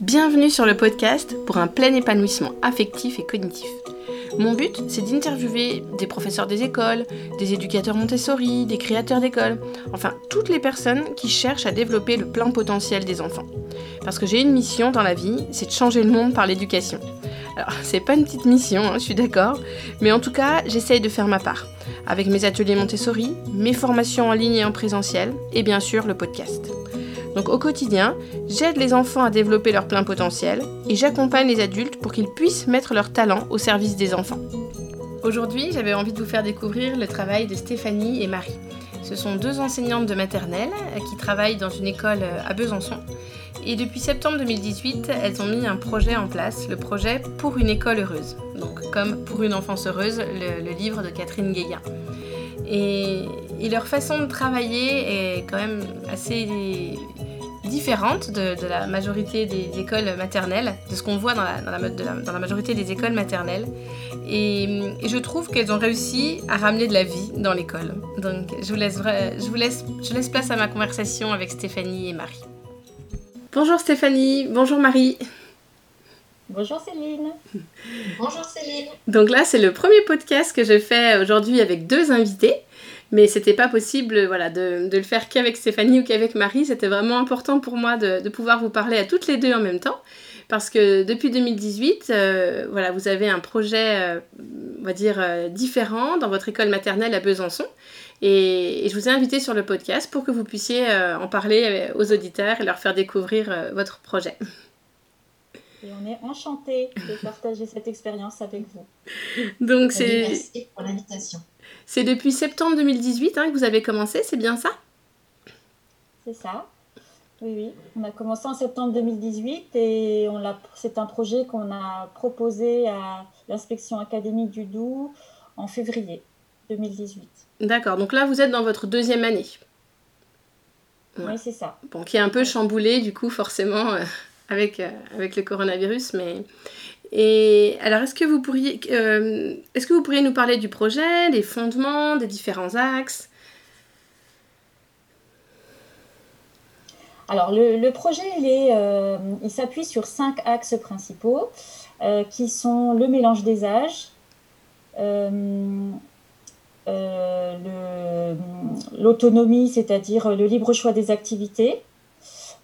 Bienvenue sur le podcast pour un plein épanouissement affectif et cognitif. Mon but, c'est d'interviewer des professeurs des écoles, des éducateurs Montessori, des créateurs d'écoles, enfin toutes les personnes qui cherchent à développer le plein potentiel des enfants. Parce que j'ai une mission dans la vie, c'est de changer le monde par l'éducation. Alors, c'est pas une petite mission, hein, je suis d'accord, mais en tout cas, j'essaye de faire ma part, avec mes ateliers Montessori, mes formations en ligne et en présentiel, et bien sûr le podcast. Donc au quotidien, j'aide les enfants à développer leur plein potentiel et j'accompagne les adultes pour qu'ils puissent mettre leur talent au service des enfants. Aujourd'hui, j'avais envie de vous faire découvrir le travail de Stéphanie et Marie. Ce sont deux enseignantes de maternelle qui travaillent dans une école à Besançon. Et depuis septembre 2018, elles ont mis un projet en place, le projet Pour une école heureuse. Donc comme Pour une enfance heureuse, le, livre de Catherine Guéguin. Et, leur façon de travailler est quand même assez différente de, la majorité des écoles maternelles, de ce qu'on voit dans la, dans, la, majorité des écoles maternelles. Et, je trouve qu'elles ont réussi à ramener de la vie dans l'école. Donc je vous, laisse, je, vous laisse, je laisse place à ma conversation avec Stéphanie et Marie. Bonjour Stéphanie, bonjour Marie. Bonjour Céline. Bonjour Céline. Donc là, c'est le premier podcast que je fais aujourd'hui avec deux invités. Mais c'était pas possible voilà, de, de le faire qu'avec Stéphanie ou qu'avec Marie. C'était vraiment important pour moi de, de, pouvoir vous parler à toutes les deux en même temps. Parce que depuis 2018, euh, voilà, vous avez un projet, euh, on va dire, euh, différent dans votre école maternelle à Besançon. Et, et, je vous ai invité sur le podcast pour que vous puissiez en parler aux auditeurs et leur faire découvrir votre projet. Et on est enchantés de partager cette expérience avec vous. Donc c'est. Merci pour l'invitation. C'est depuis septembre 2018 hein, que vous avez commencé, c'est bien ça? C'est ça. Oui, oui. On a commencé en septembre 2018 et on c'est un projet qu'on a proposé à l'inspection académique du Doubs en février 2018. D'accord, donc là vous êtes dans votre deuxième année. Oui, c'est ça. Bon, qui est un peu chamboulé du coup forcément euh, avec, euh, avec le coronavirus, mais et alors, est-ce que, vous pourriez, euh, est-ce que vous pourriez nous parler du projet, des fondements, des différents axes? Alors, le, projet, euh, il s'appuie sur cinq axes principaux euh, qui sont le mélange des âges, l'autonomie, c'est-à-dire le libre choix des activités,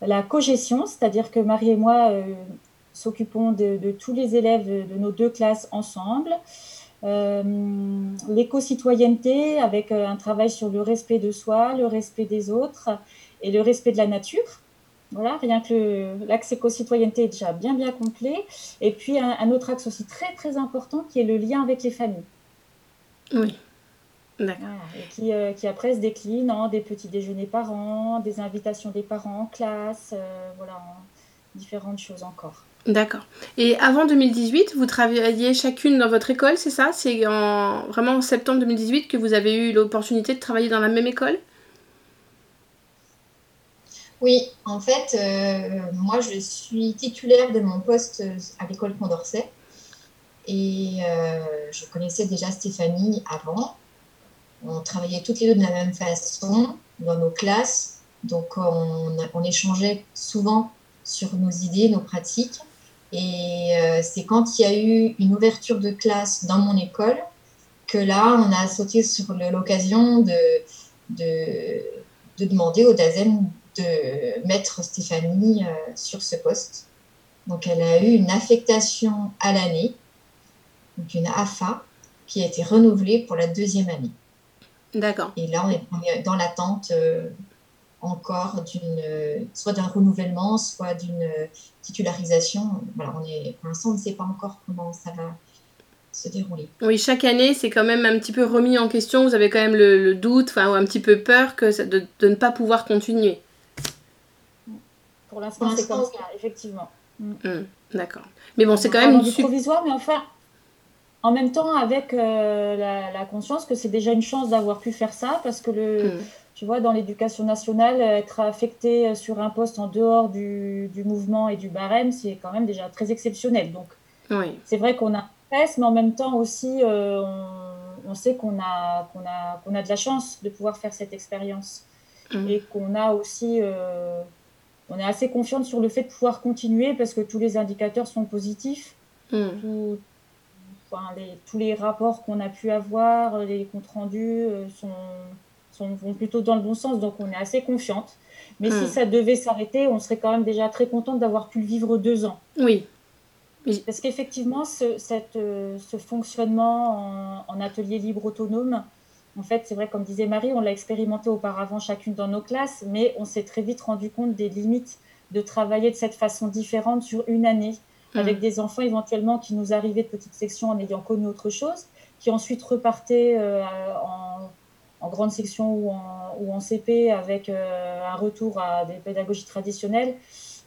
la cogestion, c'est-à-dire que Marie et moi s'occupons de, tous les élèves de, nos deux classes ensemble. Euh, l'éco-citoyenneté avec euh, un travail sur le respect de soi, le respect des autres et le respect de la nature. Voilà, rien que l'axe éco-citoyenneté est déjà bien bien complet. Et puis un, autre axe aussi très très important qui est le lien avec les familles. Oui. D'accord. et qui, euh, qui, après se décline en des petits déjeuners par an, des invitations des parents en classe, voilà, en différentes choses encore. D'accord. Et avant 2018, vous travailliez chacune dans votre école, c'est ça? C'est en, vraiment en septembre 2018 que vous avez eu l'opportunité de travailler dans la même école? Oui, en fait, euh, moi je suis titulaire de mon poste à l'école Condorcet. Et euh, je connaissais déjà Stéphanie avant. On travaillait toutes les deux de la même façon dans nos classes. Donc on, on échangeait souvent sur nos idées, nos pratiques. Et euh, c'est quand il y a eu une ouverture de classe dans mon école que là, on a sauté sur l'occasion de, de, de, demander au DAZEM de mettre Stéphanie euh, sur ce poste. Donc, elle a eu une affectation à l'année, donc une AFA, qui a été renouvelée pour la deuxième année. D'accord. Et là, on est, dans l'attente euh, encore d'une, soit d'un renouvellement, soit d'une titularisation. Voilà, on est, pour l'instant, on ne sait pas encore comment ça va se dérouler. Oui, chaque année, c'est quand même un petit peu remis en question. Vous avez quand même le, doute, enfin, ou un petit peu peur que de, de, ne pas pouvoir continuer. Pour l'instant, c'est comme ça, effectivement. Mm. Mm, d'accord. Mais bon, c'est quand même du provisoire, mais enfin, en même temps, avec euh, la, conscience que c'est déjà une chance d'avoir pu faire ça, parce que le, mm tu vois, dans l'éducation nationale, être affecté sur un poste en dehors du, du mouvement et du barème, c'est quand même déjà très exceptionnel. Donc, oui. c'est vrai qu'on a stress, mais en même temps aussi, euh, on, on, sait qu'on a, qu'on a, qu'on a de la chance de pouvoir faire cette expérience. Mmh. Et qu'on a aussi, euh, on est assez confiante sur le fait de pouvoir continuer parce que tous les indicateurs sont positifs. Hmm. tous les rapports qu'on a pu avoir, les comptes rendus sont, sont, vont plutôt dans le bon sens, donc on est assez confiante. Mais si hmm. ça devait s'arrêter, on serait quand même déjà très contente d'avoir pu le vivre deux ans. Oui. Parce qu'effectivement, ce, cette, euh, ce fonctionnement en, atelier libre autonome, en fait, c'est vrai, comme disait Marie, on l'a expérimenté auparavant chacune dans nos classes, mais on s'est très vite rendu compte des limites de travailler de cette façon différente sur une année, hmm. avec des enfants éventuellement qui nous arrivaient de petites sections en ayant connu autre chose, qui ensuite repartaient euh, en en grande section ou en, ou en CP avec euh, un retour à des pédagogies traditionnelles.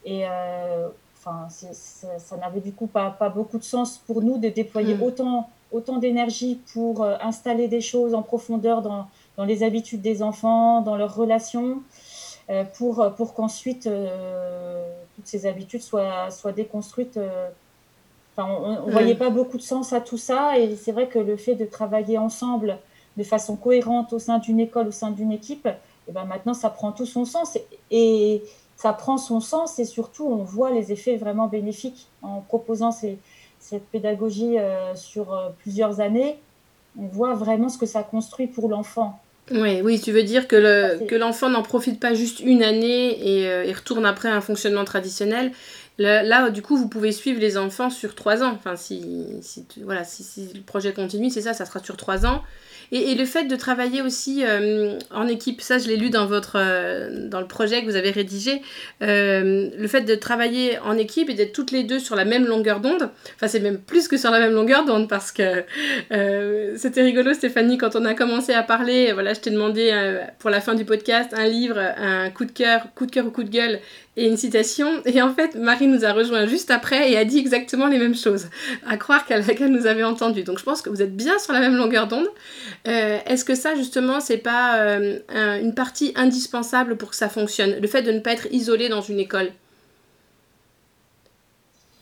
Et euh, enfin, ça, n'avait du coup pas, pas, beaucoup de sens pour nous de déployer hmm. autant, autant d'énergie pour euh, installer des choses en profondeur dans, dans, les habitudes des enfants, dans leurs relations, pour, pour qu'ensuite toutes ces habitudes soient, soient déconstruites. Enfin, on ne hmm. voyait pas beaucoup de sens à tout ça. Et c'est vrai que le fait de travailler ensemble de façon cohérente au sein d'une école, au sein d'une équipe, et eh ben maintenant ça prend tout son sens. Et, ça prend son sens et surtout on voit les effets vraiment bénéfiques en proposant cette pédagogie euh, sur euh, plusieurs années. On voit vraiment ce que ça construit pour l'enfant. Oui, oui, tu veux dire que, le, que l'enfant n'en profite pas juste une année et, euh, retourne après un fonctionnement traditionnel. Là, du coup, vous pouvez suivre les enfants sur trois ans. Enfin, si, si, voilà, si, le projet continue, c'est ça, ça sera sur trois ans. Et, le fait de travailler aussi euh, en équipe, ça je l'ai lu dans, votre, euh, dans le projet que vous avez rédigé, euh, le fait de travailler en équipe et d'être toutes les deux sur la même longueur d'onde, enfin c'est même plus que sur la même longueur d'onde parce que c'était rigolo Stéphanie quand on a commencé à parler, voilà je t'ai demandé pour la fin du podcast un livre, un coup de cœur, coup de cœur ou coup de gueule et une citation. Et en fait, Marie nous a rejoint juste après et a dit exactement les mêmes choses. À croire qu'elle nous avait entendu. Donc je pense que vous êtes bien sur la même longueur d'onde. Euh, est-ce que ça, justement, c'est pas euh, une partie indispensable pour que ça fonctionne? Le fait de ne pas être isolé dans une école?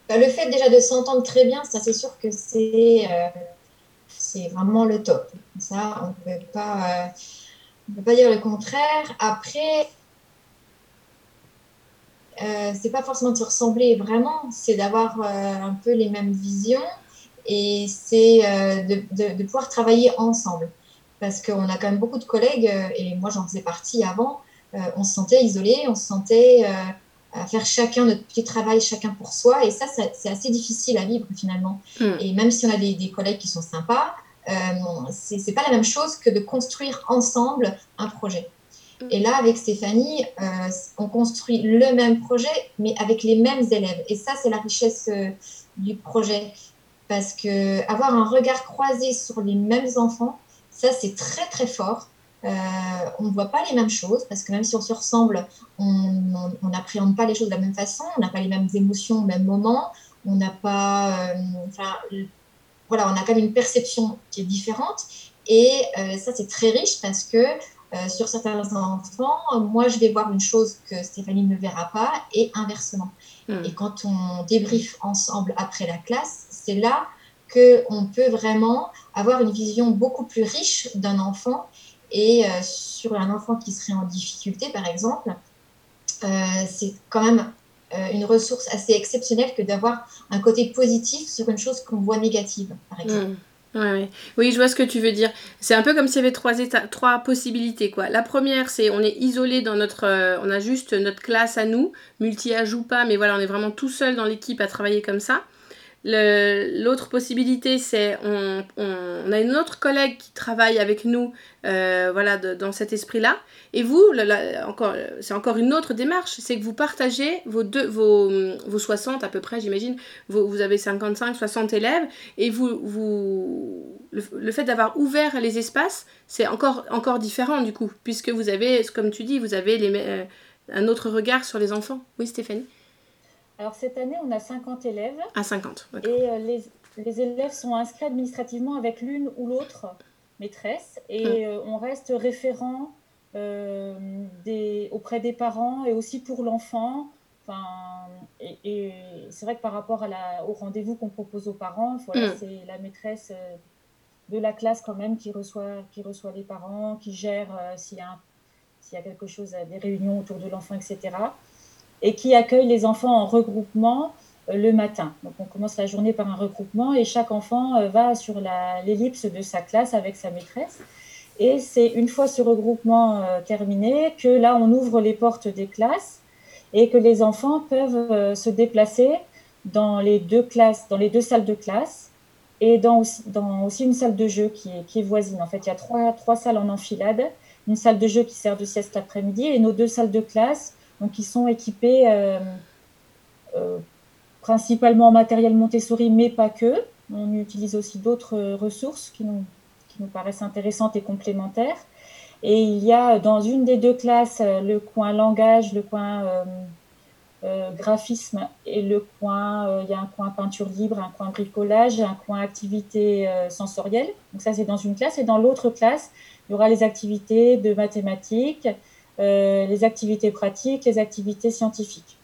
Bah, Le fait déjà de s'entendre très bien, ça c'est sûr que c'est euh, vraiment le top. Ça, on ne peut pas, peut pas dire le contraire. Après, euh, c'est pas forcément de se ressembler vraiment, c'est d'avoir un peu les mêmes visions et c'est euh, de, de, pouvoir travailler ensemble. Parce qu'on a quand même beaucoup de collègues, euh, et moi j'en faisais partie avant, euh, on se sentait isolé, on se sentait à faire chacun notre petit travail, chacun pour soi, et ça, c'est assez difficile à vivre finalement. Hmm. Et même si on a des, des collègues qui sont sympas, euh, c'est pas la même chose que de construire ensemble un projet. Hmm. Et là, avec Stéphanie, euh, on construit le même projet, mais avec les mêmes élèves. Et ça, c'est la richesse du projet parce que avoir un regard croisé sur les mêmes enfants, ça c'est très très fort. Euh, on ne voit pas les mêmes choses parce que même si on se ressemble, on n'appréhende pas les choses de la même façon, on n'a pas les mêmes émotions au même moment, on n'a pas, euh, voilà, on a quand même une perception qui est différente et euh, ça c'est très riche parce que sur certains enfants, moi je vais voir une chose que Stéphanie ne verra pas et inversement. Hmm. Et quand on débriefe ensemble après la classe, c'est là qu'on peut vraiment avoir une vision beaucoup plus riche d'un enfant. Et euh, sur un enfant qui serait en difficulté, par exemple, euh, c'est quand même euh, une ressource assez exceptionnelle que d'avoir un côté positif sur une chose qu'on voit négative, par exemple. Mmh. Oui, je vois ce que tu veux dire. C'est un peu comme s'il y avait trois, trois possibilités. Quoi. La première, c'est on est isolé dans notre... on a juste notre classe à nous, multi-âge ou pas, mais voilà, on est vraiment tout seul dans l'équipe à travailler comme ça. L'autre possibilité, c'est on, on, a une autre collègue qui travaille avec nous euh, voilà, dans cet esprit-là. Et vous, c'est encore une autre démarche, c'est que vous partagez vos, deux, vos, vos 60 à peu près, j'imagine, vous, avez 55, 60 élèves, et vous, vous, le, fait d'avoir ouvert les espaces, c'est encore, encore différent du coup, puisque vous avez, comme tu dis, vous avez euh, un autre regard sur les enfants. Oui, Stéphanie? Alors cette année, on a 50 élèves. À 50, Et euh, les, les, élèves sont inscrits administrativement avec l'une ou l'autre maîtresse. Et hum. euh, on reste référent euh, des, auprès des parents et aussi pour l'enfant. Enfin, et, c'est vrai que par rapport à la, au rendez-vous qu'on propose aux parents, voilà, hum. c'est la maîtresse de la classe quand même qui reçoit, qui reçoit les parents, qui gère s'il y, y a quelque chose, des réunions autour de l'enfant, etc. et qui accueille les enfants en regroupement le matin. Donc on commence la journée par un regroupement et chaque enfant va sur l'ellipse de sa classe avec sa maîtresse. Et c'est une fois ce regroupement terminé que là on ouvre les portes des classes et que les enfants peuvent se déplacer dans les deux classes, dans les deux salles de classe et dans aussi, une salle de jeu qui est, qui est voisine. En fait, il y a trois, trois salles en enfilade, une salle de jeu qui sert de sieste l'après-midi et nos deux salles de classe, donc qui sont équipées euh, euh, principalement en matériel Montessori, mais pas que. On utilise aussi d'autres ressources qui nous, qui nous paraissent intéressantes et complémentaires. Et il y a dans une des deux classes le coin langage, le coin euh, euh, graphisme et le coin, euh, il y a un coin peinture libre, un coin bricolage, un coin activité euh, sensorielle. Donc ça, c'est dans une classe. Et dans l'autre classe, il y aura les activités de mathématiques, les activités pratiques, les activités scientifiques.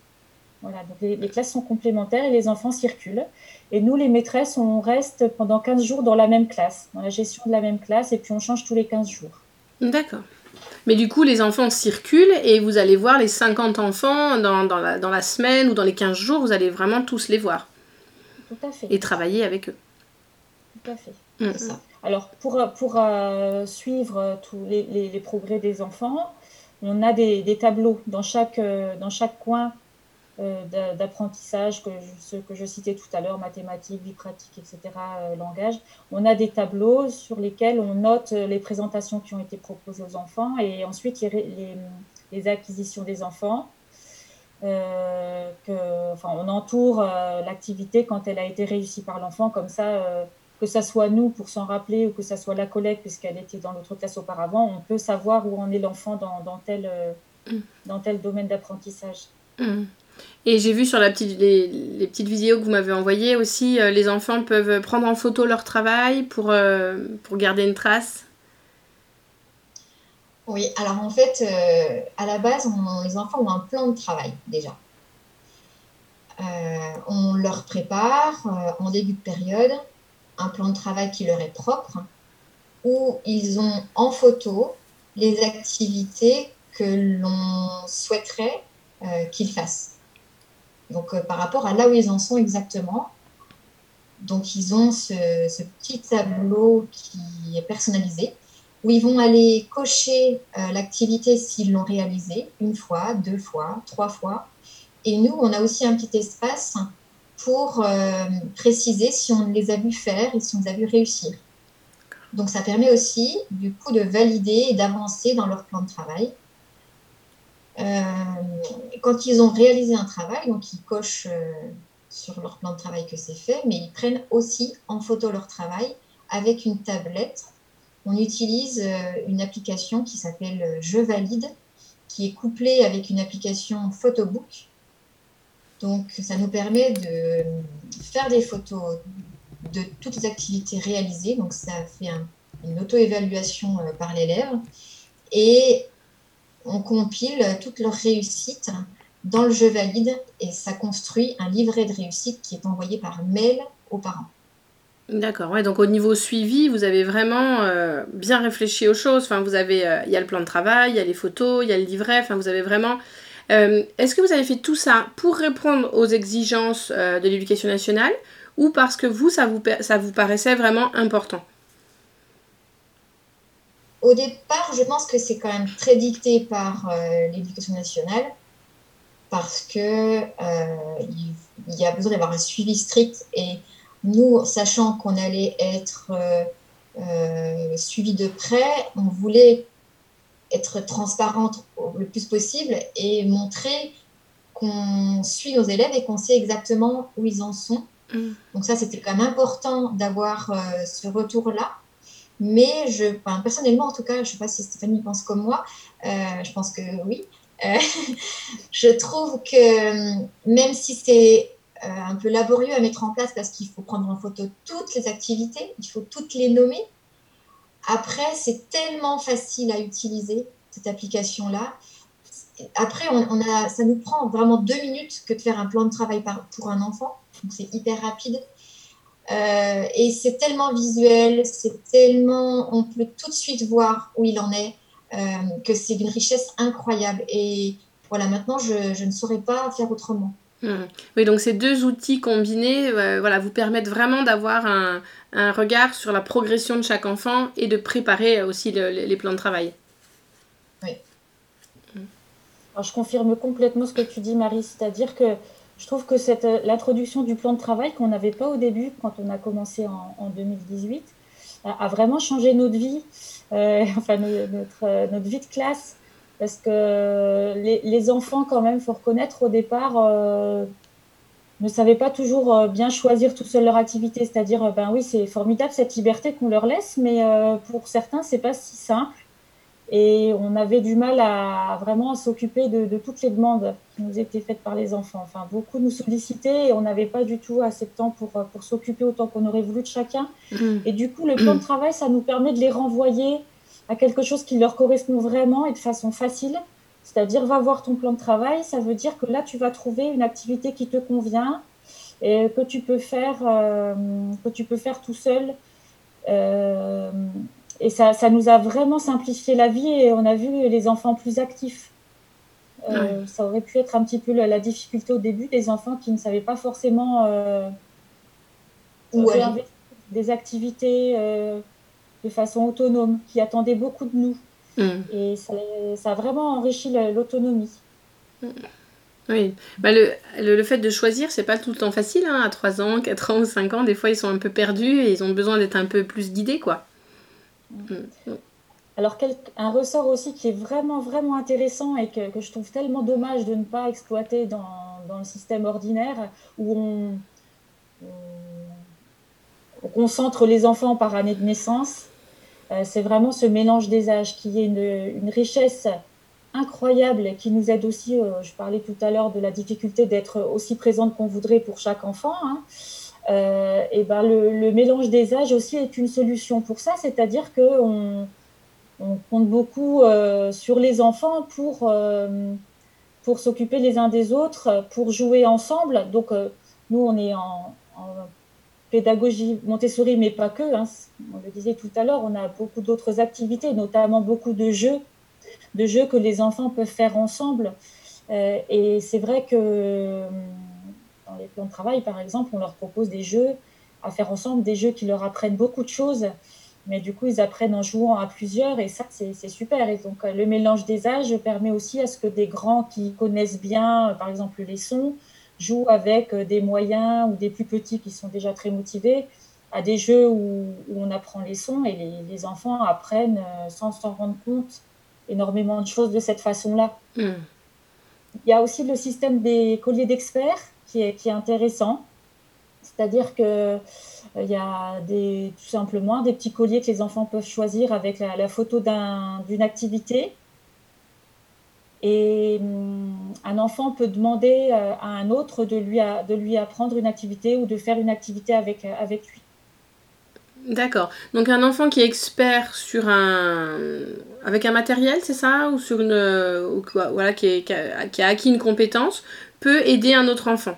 Voilà, donc les, les, classes sont complémentaires et les enfants circulent. Et nous, les maîtresses, on reste pendant 15 jours dans la même classe, dans la gestion de la même classe, et puis on change tous les 15 jours. D'accord. Mais du coup, les enfants circulent et vous allez voir les 50 enfants dans, dans, la, dans la semaine ou dans les 15 jours, vous allez vraiment tous les voir. Tout à fait. Et travailler avec eux. Tout à fait. Mm. Ça. Alors, pour, pour euh, suivre tous les, les, les, progrès des enfants, on a des, tableaux dans chaque, euh, coin euh, d'apprentissage, que ce que je citais tout à l'heure, mathématiques, vie pratique, etc., euh, langage. On a des tableaux sur lesquels on note les présentations qui ont été proposées aux enfants et ensuite les, acquisitions des enfants. Enfin, on entoure l'activité quand elle a été réussie par l'enfant, comme ça, que ça soit nous pour s'en rappeler ou que ça soit la collègue puisqu'elle était dans l'autre classe auparavant, on peut savoir où en est l'enfant dans, dans, tel, mm. dans tel domaine d'apprentissage. Mm. Et j'ai vu sur la petite, les, les, petites vidéos que vous m'avez envoyées aussi, euh, les enfants peuvent prendre en photo leur travail pour, euh, pour garder une trace. Oui, alors en fait, euh, à la base, on, les enfants ont un plan de travail déjà. Euh, on leur prépare en début de période un plan de travail qui leur est propre, où ils ont en photo les activités que l'on souhaiterait qu'ils fassent. Donc, euh, par rapport à là où ils en sont exactement. Donc, ils ont ce, ce petit tableau qui est personnalisé où ils vont aller cocher euh, l'activité s'ils l'ont réalisée une fois, deux fois, trois fois. Et nous, on a aussi un petit espace pour euh, préciser si on les a vus faire et si on les a vus réussir. Donc ça permet aussi du coup de valider et d'avancer dans leur plan de travail. Euh, quand ils ont réalisé un travail, donc ils cochent euh, sur leur plan de travail que c'est fait, mais ils prennent aussi en photo leur travail avec une tablette. On utilise une application qui s'appelle Je valide, qui est couplée avec une application Photobook. Donc ça nous permet de faire des photos de toutes les activités réalisées. Donc ça fait un, une auto-évaluation par l'élève. Et on compile toutes leurs réussites dans le jeu valide et ça construit un livret de réussite qui est envoyé par mail aux parents. D'accord, ouais, donc au niveau suivi, vous avez vraiment euh, bien réfléchi aux choses. Enfin, vous avez, euh, il y a le plan de travail, il y a les photos, il y a le livret. Enfin, vous avez vraiment. Euh, Est-ce que vous avez fait tout ça pour répondre aux exigences euh, de l'éducation nationale ou parce que vous, ça vous, ça vous paraissait vraiment important? Au départ, je pense que c'est quand même très dicté par euh, l'éducation nationale parce que il, y a besoin d'avoir un suivi strict et nous, sachant qu'on allait être suivi de près, on voulait être transparente le plus possible et montrer qu'on suit nos élèves et qu'on sait exactement où ils en sont. Mmh. Donc ça, c'était quand même important d'avoir euh, ce retour-là. Mais je, enfin, personnellement, en tout cas, je ne sais pas si Stéphanie pense comme moi, euh, je pense que oui. Euh, je trouve que même si c'est un peu laborieux à mettre en place parce qu'il faut prendre en photo toutes les activités, il faut toutes les nommer. Après, c'est tellement facile à utiliser, cette application-là. Après, on, a, ça nous prend vraiment deux minutes que de faire un plan de travail pour un enfant. Donc, c'est hyper rapide. Euh, et c'est tellement visuel, c'est tellement, on peut tout de suite voir où il en est, euh, que c'est d'une richesse incroyable. Et voilà, maintenant, je, ne saurais pas faire autrement. Hmm. Oui, donc ces deux outils combinés euh, voilà, vous permettent vraiment d'avoir un, regard sur la progression de chaque enfant et de préparer aussi les plans de travail. Oui. Alors, je confirme complètement ce que tu dis, Marie, c'est-à-dire que je trouve que cette, l'introduction du plan de travail qu'on n'avait pas au début, quand on a commencé en, 2018, a, vraiment changé notre vie, euh, enfin notre, notre vie de classe parce que les, enfants, quand même, faut reconnaître au départ, euh, ne savaient pas toujours euh, bien choisir tout seul leur activité. C'est-à-dire, euh, ben oui, c'est formidable cette liberté qu'on leur laisse, mais pour certains, c'est pas si simple. Et on avait du mal à, vraiment s'occuper de, toutes les demandes qui nous étaient faites par les enfants. Enfin, beaucoup nous sollicitaient et on n'avait pas du tout assez de temps pour, pour s'occuper autant qu'on aurait voulu de chacun. Mmh. Et du coup, le plan de travail, ça nous permet de les renvoyer à quelque chose qui leur correspond vraiment et de façon facile. C'est-à-dire, va voir ton plan de travail, ça veut dire que là, tu vas trouver une activité qui te convient et que tu peux faire, euh, que tu peux faire tout seul. Euh, et ça, ça, nous a vraiment simplifié la vie et on a vu les enfants plus actifs. Euh, ça aurait pu être un petit peu la, difficulté au début des enfants qui ne savaient pas forcément ouais. des activités de façon autonome, qui attendait beaucoup de nous. Mm. Et ça, a vraiment enrichi l'autonomie. Mm. Oui, bah le, le, fait de choisir, c'est pas tout le temps facile. Hein. À 3 ans, 4 ans ou 5 ans, des fois, ils sont un peu perdus et ils ont besoin d'être un peu plus guidés, quoi. Mm. Alors, un ressort aussi qui est vraiment, vraiment intéressant et que, que, je trouve tellement dommage de ne pas exploiter dans, dans le système ordinaire, où on, on concentre les enfants par année de naissance, c'est vraiment ce mélange des âges qui est une, richesse incroyable qui nous aide aussi. Euh, je parlais tout à l'heure de la difficulté d'être aussi présente qu'on voudrait pour chaque enfant. Hein. Euh, et ben le, mélange des âges aussi est une solution pour ça, c'est-à-dire qu'on on compte beaucoup sur les enfants pour, pour s'occuper les uns des autres, pour jouer ensemble. Donc nous, on est en pédagogie Montessori, mais pas que. Hein. On le disait tout à l'heure, on a beaucoup d'autres activités, notamment beaucoup de jeux, de jeux que les enfants peuvent faire ensemble. Euh, et c'est vrai que euh, dans les plans de travail, par exemple, on leur propose des jeux à faire ensemble, des jeux qui leur apprennent beaucoup de choses. Mais du coup, ils apprennent en jouant à plusieurs et ça, c'est super. Et donc, le mélange des âges permet aussi à ce que des grands qui connaissent bien, par exemple, les sons, joue avec euh, des moyens ou des plus petits qui sont déjà très motivés à des jeux où, on apprend les sons et les, enfants apprennent euh, sans s'en rendre compte énormément de choses de cette façon-là. Hmm. Il y a aussi le système des colliers d'experts qui est, qui est intéressant. C'est-à-dire que euh, il y a des, tout simplement des petits colliers que les enfants peuvent choisir avec la, la photo d'une activité et hum, un enfant peut demander euh, à un autre de lui, de lui apprendre une activité ou de faire une activité avec, euh, avec lui. D'accord. Donc un enfant qui est expert sur un avec un matériel, c'est ça? Ou sur une voilà, qui, a, acquis une compétence, peut aider un autre enfant?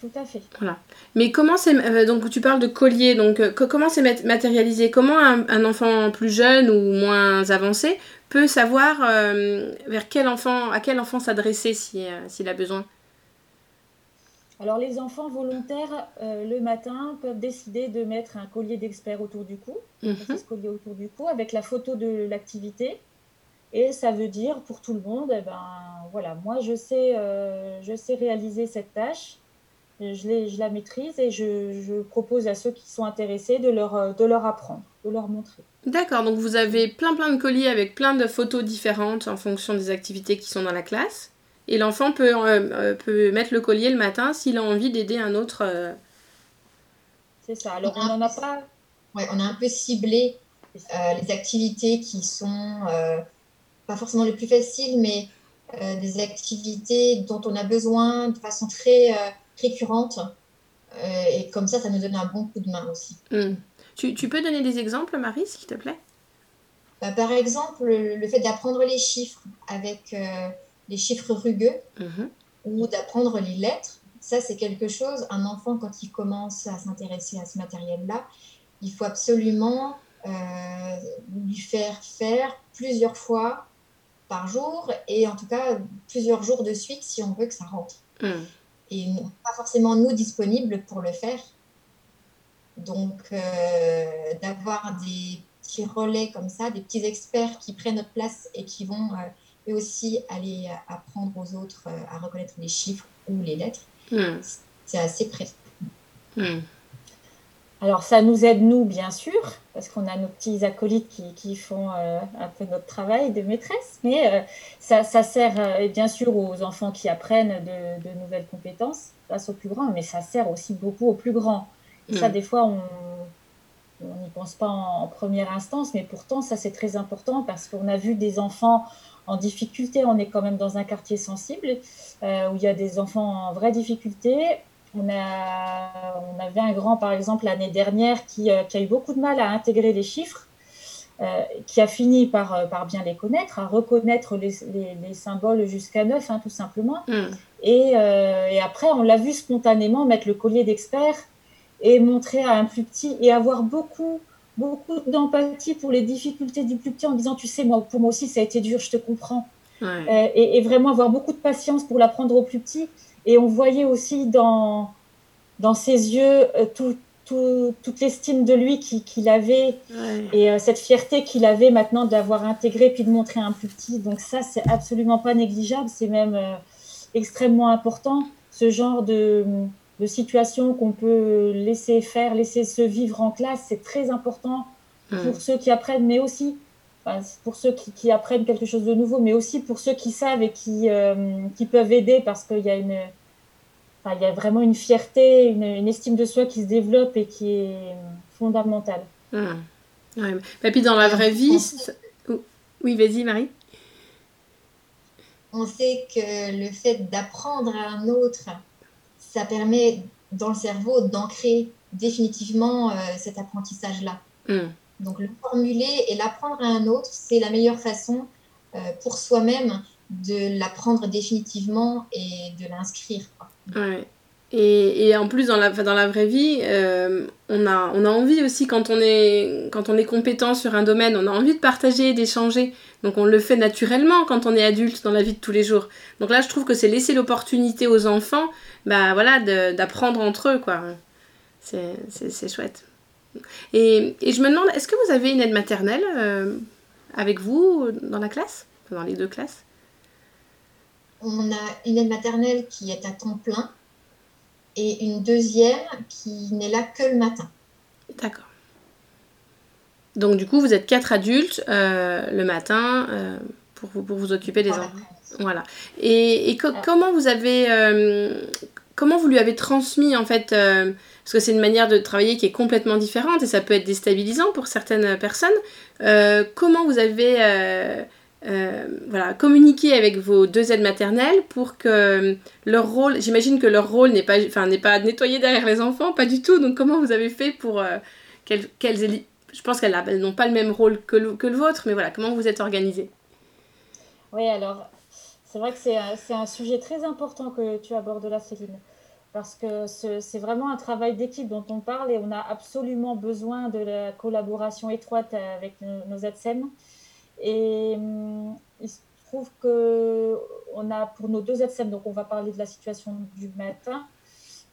Tout à fait. Voilà. Mais comment c'est euh, donc tu parles de collier, donc comment c'est matérialisé? Comment un, un, enfant plus jeune ou moins avancé peut savoir euh, vers quel enfant, à quel enfant s'adresser euh, s'il a besoin? Alors les enfants volontaires, euh, le matin, peuvent décider de mettre un collier d'expert autour du cou, mhm. collier autour du cou, avec la photo de l'activité. Et ça veut dire pour tout le monde, eh ben, voilà, moi je sais, je sais réaliser cette tâche, je, je la maîtrise et je, je, propose à ceux qui sont intéressés de leur, de leur apprendre, de leur montrer. D'accord, donc vous avez plein plein de colliers avec plein de photos différentes en fonction des activités qui sont dans la classe. Et l'enfant peut, euh, euh, peut mettre le collier le matin s'il a envie d'aider un autre. Euh. C'est ça, alors on n'en a pas. Ouais, on a un peu ciblé les activités qui sont pas forcément les plus faciles, mais des activités dont on a besoin de façon très récurrente. et comme ça, ça nous donne un bon coup de main aussi. Hmm. Tu, peux donner des exemples, Marie, s'il te plaît? Bah, Par exemple, le, fait d'apprendre les chiffres avec euh, les chiffres rugueux mhm. ou d'apprendre les lettres. Ça, c'est quelque chose, un enfant, quand il commence à s'intéresser à ce matériel-là, il faut absolument euh, lui faire faire plusieurs fois par jour et en tout cas plusieurs jours de suite si on veut que ça rentre. Hmm. Et pas forcément nous disponibles pour le faire. Donc, euh, d'avoir des petits relais comme ça, des petits experts qui prennent notre place et qui vont euh, eux aussi aller apprendre aux autres euh, à reconnaître les chiffres ou les lettres, hmm. c'est assez précieux. Alors ça nous aide nous bien sûr, parce qu'on a nos petits acolytes qui, font un peu notre travail de maîtresse, mais ça, sert bien sûr aux enfants qui apprennent de, de, nouvelles compétences face aux plus grands, mais ça sert aussi beaucoup aux plus grands. Ça, mm. des fois, on n'y pense pas en, première instance, mais pourtant, ça, c'est très important parce qu'on a vu des enfants en difficulté. On est quand même dans un quartier sensible euh, où il y a des enfants en vraie difficulté. On, a, on avait un grand, par exemple, l'année dernière qui, euh, qui, a eu beaucoup de mal à intégrer les chiffres. Euh, qui a fini par, par bien les connaître, à reconnaître les, les, symboles jusqu'à neuf, hein, tout simplement. Mm. Et, et, après, on l'a vu spontanément mettre le collier d'expert et montrer à un plus petit et avoir beaucoup, beaucoup d'empathie pour les difficultés du plus petit en disant, tu sais, moi, pour moi aussi, ça a été dur, je te comprends. Euh, et, vraiment avoir beaucoup de patience pour l'apprendre au plus petit. Et on voyait aussi dans, dans ses yeux euh, tout, tout, toute l'estime de lui qu'il avait et euh, cette fierté qu'il avait maintenant d'avoir intégré puis de montrer à un plus petit. Donc ça, c'est absolument pas négligeable, c'est même extrêmement important, ce genre de de situations qu'on peut laisser faire, laisser se vivre en classe, c'est très important pour ceux qui apprennent, mais aussi pour ceux qui, apprennent quelque chose de nouveau, mais aussi pour ceux qui savent et qui, euh, qui peuvent aider parce qu'il y a une, il y a vraiment une fierté, une, estime de soi qui se développe et qui est fondamentale. Et puis dans la vraie vie, oui, vas-y Marie. On sait que le fait d'apprendre à un autre ça permet dans le cerveau d'ancrer définitivement euh, cet apprentissage-là. Hmm. Donc le formuler et l'apprendre à un autre, c'est la meilleure façon euh, pour soi-même de l'apprendre définitivement et de l'inscrire. Ouais. Et, et, en plus, dans la, dans la vraie vie, euh, on, a, on a envie aussi, quand on, est, quand on est compétent sur un domaine, on a envie de partager, d'échanger. Donc on le fait naturellement quand on est adulte dans la vie de tous les jours. Donc là, je trouve que c'est laisser l'opportunité aux enfants bah, voilà, d'apprendre entre eux. C'est chouette. Et, et, je me demande, est-ce que vous avez une aide maternelle euh, avec vous dans la classe? Dans les deux classes? On a une aide maternelle qui est à temps plein et une deuxième qui n'est là que le matin. D'accord. Donc du coup, vous êtes quatre adultes euh, le matin euh, pour, vous, pour vous occuper des enfants. Voilà. Et, et comment vous avez, euh, comment vous lui avez transmis en fait, parce que c'est une manière de travailler qui est complètement différente et ça peut être déstabilisant pour certaines personnes. comment vous avez euh, voilà, communiquer avec vos deux aides maternelles pour que leur rôle, j'imagine que leur rôle n'est pas, enfin, nettoyer derrière les enfants, pas du tout. Donc comment vous avez fait pour euh, qu'elles, je pense qu'elles n'ont pas le même rôle que le, que le vôtre, mais voilà, comment vous êtes organisé Oui, alors c'est vrai que c'est un sujet très important que tu abordes là, Céline parce que c'est vraiment un travail d'équipe dont on parle et on a absolument besoin de la collaboration étroite avec nos, nos et hum, il se trouve que on a pour nos deux ATSEM, donc on va parler de la situation du matin,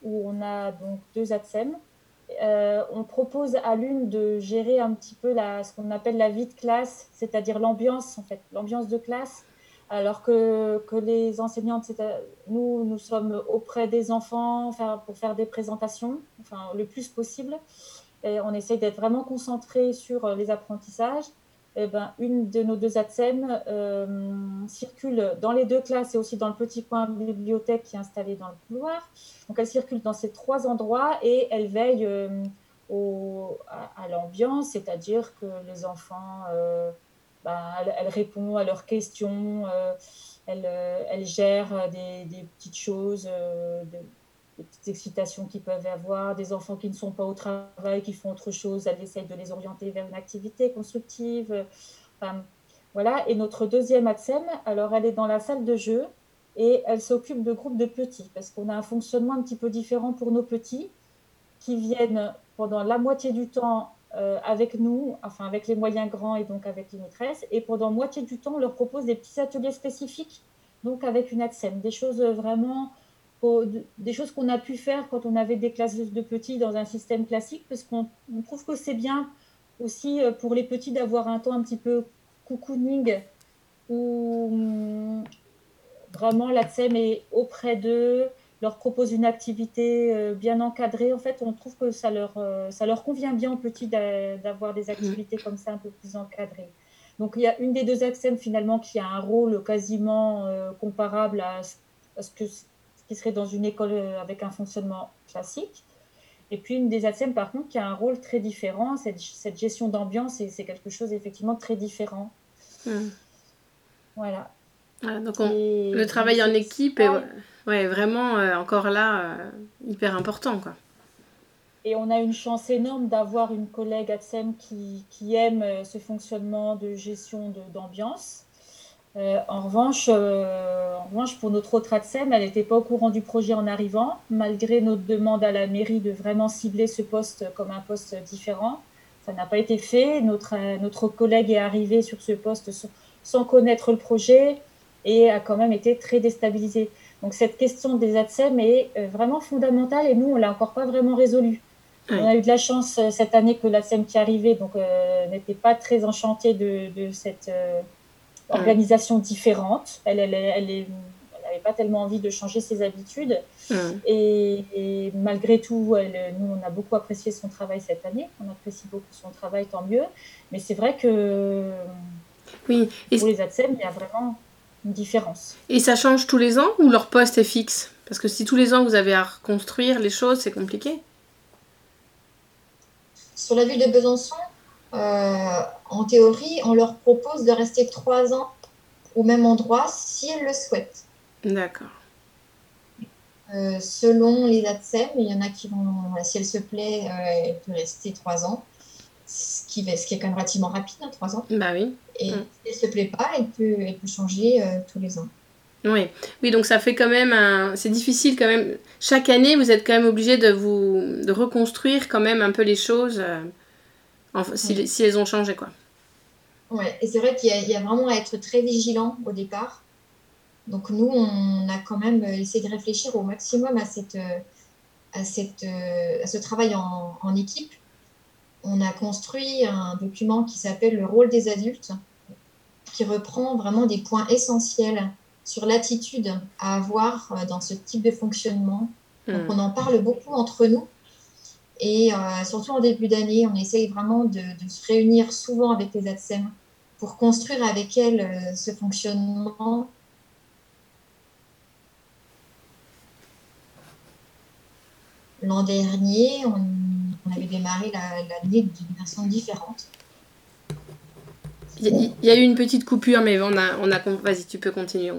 où on a donc deux ATSEM. Euh, on propose à l'une de gérer un petit peu la, ce qu'on appelle la vie de classe, c'est-à-dire l'ambiance en fait, l'ambiance de classe, alors que, les enseignantes, nous, nous sommes auprès des enfants pour faire des présentations, enfin le plus possible. Et on essaye d'être vraiment concentré sur les apprentissages. Eh ben, une de nos deux ATSEM euh, circule dans les deux classes et aussi dans le petit coin bibliothèque qui est installé dans le couloir. Donc elle circule dans ces trois endroits et elle veille euh, à, l'ambiance, c'est-à-dire que les enfants, euh, ben, elle, répond à leurs questions, elle, elle, gère des, petites choses, des petites excitations qu'ils peuvent avoir, des enfants qui ne sont pas au travail, qui font autre chose, elle essaye de les orienter vers une activité constructive. voilà. Et notre deuxième ATSEM, alors elle est dans la salle de jeu et elle s'occupe de groupes de petits parce qu'on a un fonctionnement un petit peu différent pour nos petits qui viennent pendant la moitié du temps euh, avec nous, enfin avec les moyens grands et donc avec les maîtresses. Et pendant moitié du temps, on leur propose des petits ateliers spécifiques, donc avec une ATSEM, des choses vraiment, des choses qu'on a pu faire quand on avait des classes de petits dans un système classique, parce qu'on trouve que c'est bien aussi euh, pour les petits d'avoir un temps un petit peu cocooning où hum, vraiment l'ATSEM est auprès d'eux, leur propose une activité euh, bien encadrée. En fait, on trouve que ça leur, euh, ça leur convient bien aux petits d'avoir des activités comme ça un peu plus encadrées. Donc, il y a une des deux ATSEM finalement qui a un rôle quasiment comparable à, ce, que, ce qui serait dans une école avec un fonctionnement classique. Et puis une des ATSEM, par contre, qui a un rôle très différent, cette, cette gestion d'ambiance, c'est quelque chose effectivement très différent. Hmm. Voilà. Donc le travail en équipe est ouais, vraiment euh, encore là euh, hyper important. Quoi. Et on a une chance énorme d'avoir une collègue ATSEM qui, qui aime euh, ce fonctionnement de gestion d'ambiance. Euh, en, revanche, en revanche, pour notre autre ATSEM, elle n'était pas au courant du projet en arrivant, malgré notre demande à la mairie de vraiment cibler ce poste comme un poste différent. Ça n'a pas été fait. Notre, notre collègue est arrivé sur ce poste sans, connaître le projet et a quand même été très déstabilisé. Donc cette question des ATSEM est vraiment fondamentale et nous, on l'a encore pas vraiment résolue. On a eu de la chance cette année que l'ATSEM qui arrivait donc n'était pas très enchantée de, de cette organisation différente. Elle, elle, elle, elle n'avait pas tellement envie de changer ses habitudes. Et, malgré tout, elle, nous, on a beaucoup apprécié son travail cette année. On apprécie beaucoup son travail, tant mieux. Mais c'est vrai que oui. Et pour les ATSEM, il y a vraiment une différence. Et ça change tous les ans ou leur poste est fixe? Parce que si tous les ans vous avez à reconstruire les choses, c'est compliqué. Sur la ville de Besançon, euh, en théorie, on leur propose de rester trois ans au même endroit si elles le souhaitent. D'accord. Euh, selon les ATSEM, il y en a qui vont, si elle se plaît, euh, elle peut rester trois ans, ce qui, ce qui est quand même relativement rapide, hein, trois ans. Bah oui. Et mm. si elle se plaît pas, elle peut, elle peut changer tous les ans. Oui. oui, donc ça fait quand même un... C'est difficile quand même. Chaque année, vous êtes quand même obligé de vous de reconstruire quand même un peu les choses si, elles ont changé, quoi. Ouais, et c'est vrai qu'il y, a vraiment à être très vigilant au départ. Donc nous, on a quand même essayé de réfléchir au maximum à, cette, à, cette, à ce travail en, en équipe. On a construit un document qui s'appelle le rôle des adultes, qui reprend vraiment des points essentiels sur l'attitude à avoir dans ce type de fonctionnement. Donc hmm. on en parle beaucoup entre nous et euh, surtout en début d'année, on essaye vraiment de, se réunir souvent avec les ATSEM pour construire avec elles euh, ce fonctionnement. L'an dernier, on, avait démarré l'année d'une façon différente. Il y, a eu une petite coupure, mais on a, on a vas-y, tu peux continuer.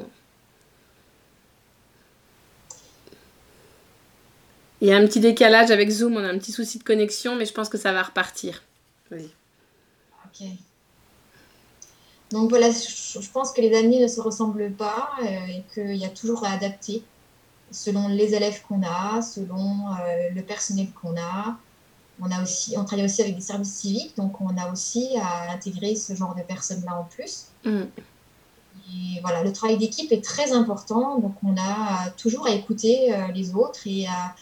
Il y a un petit décalage avec Zoom, on a un petit souci de connexion, mais je pense que ça va repartir. Vas-y. Ok. Donc voilà, je pense que les années ne se ressemblent pas euh, et qu'il y a toujours à adapter selon les élèves qu'on a, selon euh, le personnel qu'on a. On, a aussi, on travaille aussi avec des services civiques, donc on a aussi à intégrer ce genre de personnes-là en plus. Mm. Et voilà, le travail d'équipe est très important, donc on a toujours à écouter euh, les autres et à,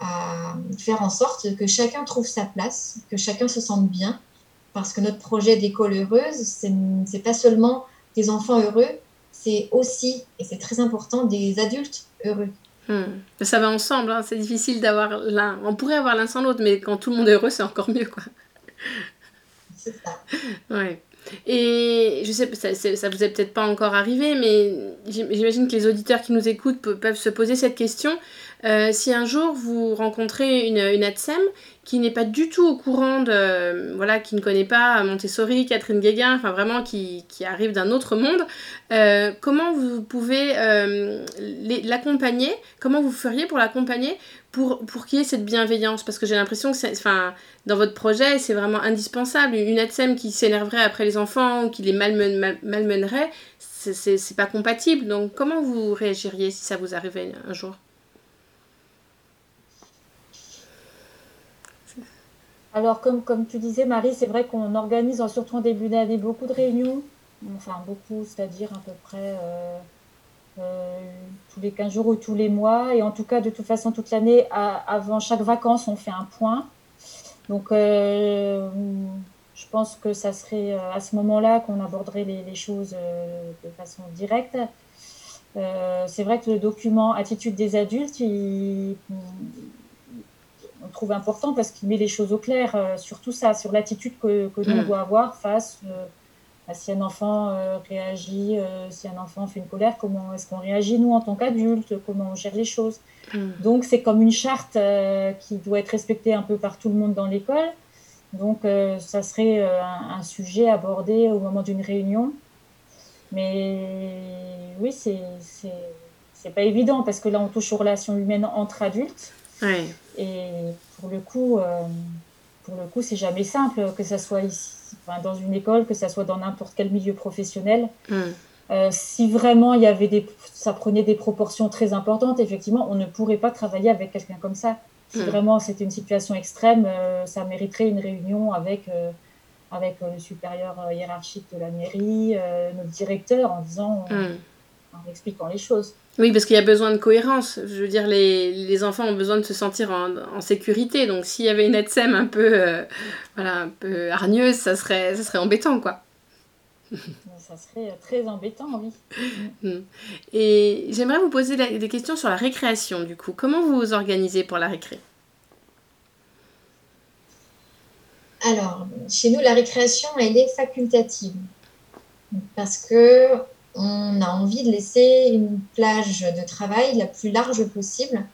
à faire en sorte que chacun trouve sa place, que chacun se sente bien, parce que notre projet d'école heureuse, c'est n'est pas seulement des enfants heureux, c'est aussi, et c'est très important, des adultes heureux. Hmm. Ça va ensemble, hein. c'est difficile d'avoir l'un. On pourrait avoir l'un sans l'autre, mais quand tout le monde est heureux, c'est encore mieux. quoi. C'est ça. Ouais. Et je sais, ça, ça vous est peut-être pas encore arrivé, mais j'imagine que les auditeurs qui nous écoutent peuvent se poser cette question. Euh, si un jour vous rencontrez une, une ATSEM qui n'est pas du tout au courant de, voilà, qui ne connaît pas Montessori, Catherine Guéguin, enfin vraiment qui, qui arrive d'un autre monde, euh, comment vous pouvez euh, l'accompagner? Comment vous feriez pour l'accompagner pour, pour qu'il y ait cette bienveillance? Parce que j'ai l'impression que enfin, dans votre projet, c'est vraiment indispensable. Une ATSEM qui s'énerverait après les enfants ou qui les malmènerait, malmènerait, c'est pas compatible. Donc comment vous réagiriez si ça vous arrivait un jour? Alors, comme, tu disais, Marie, c'est vrai qu'on organise, surtout en début d'année, beaucoup de réunions. Enfin, beaucoup, c'est-à-dire à peu près euh, euh, tous les 15 jours ou tous les mois. Et en tout cas, de toute façon, toute l'année, avant chaque vacances, on fait un point. Donc, euh, je pense que ça serait à ce moment-là qu'on aborderait les, choses de façon directe. c'est vrai que le document Attitude des adultes, il, on trouve important parce qu'il met les choses au clair sur tout ça, sur l'attitude que, que nous, on mmh. doit avoir face bah, si un enfant euh, réagit, euh, si un enfant fait une colère, comment est-ce qu'on réagit nous en tant qu'adultes, comment on gère les choses. Mm. Donc c'est comme une charte euh, qui doit être respectée un peu par tout le monde dans l'école. Donc ça serait un, sujet abordé au moment d'une réunion. Mais oui, c'est c'est pas évident parce que là on touche aux relations humaines entre adultes. Et coup, pour le coup, c'est jamais simple que ça soit ici dans une école, que ça soit dans n'importe quel milieu professionnel. Hmm. Euh, si vraiment il y avait des, ça prenait des proportions très importantes, effectivement, on ne pourrait pas travailler avec quelqu'un comme ça. Si hmm. vraiment c'était une situation extrême, euh, ça mériterait une réunion avec, euh, avec le supérieur hiérarchique de la mairie, notre directeur, en disant, hmm. en expliquant les choses. Oui, parce qu'il y a besoin de cohérence. Je veux dire, les, les enfants ont besoin de se sentir en, en sécurité. Donc, s'il y avait une ETSEM un peu, euh, voilà, un peu hargneuse, ça serait, ça serait embêtant, quoi. Ça serait très embêtant, oui. Hmm. Et j'aimerais vous poser des questions sur la récréation, du coup. Comment vous vous organisez pour la récré? Alors, chez nous, la récréation, elle est facultative. Parce que on a envie de laisser une plage de travail la plus large possible,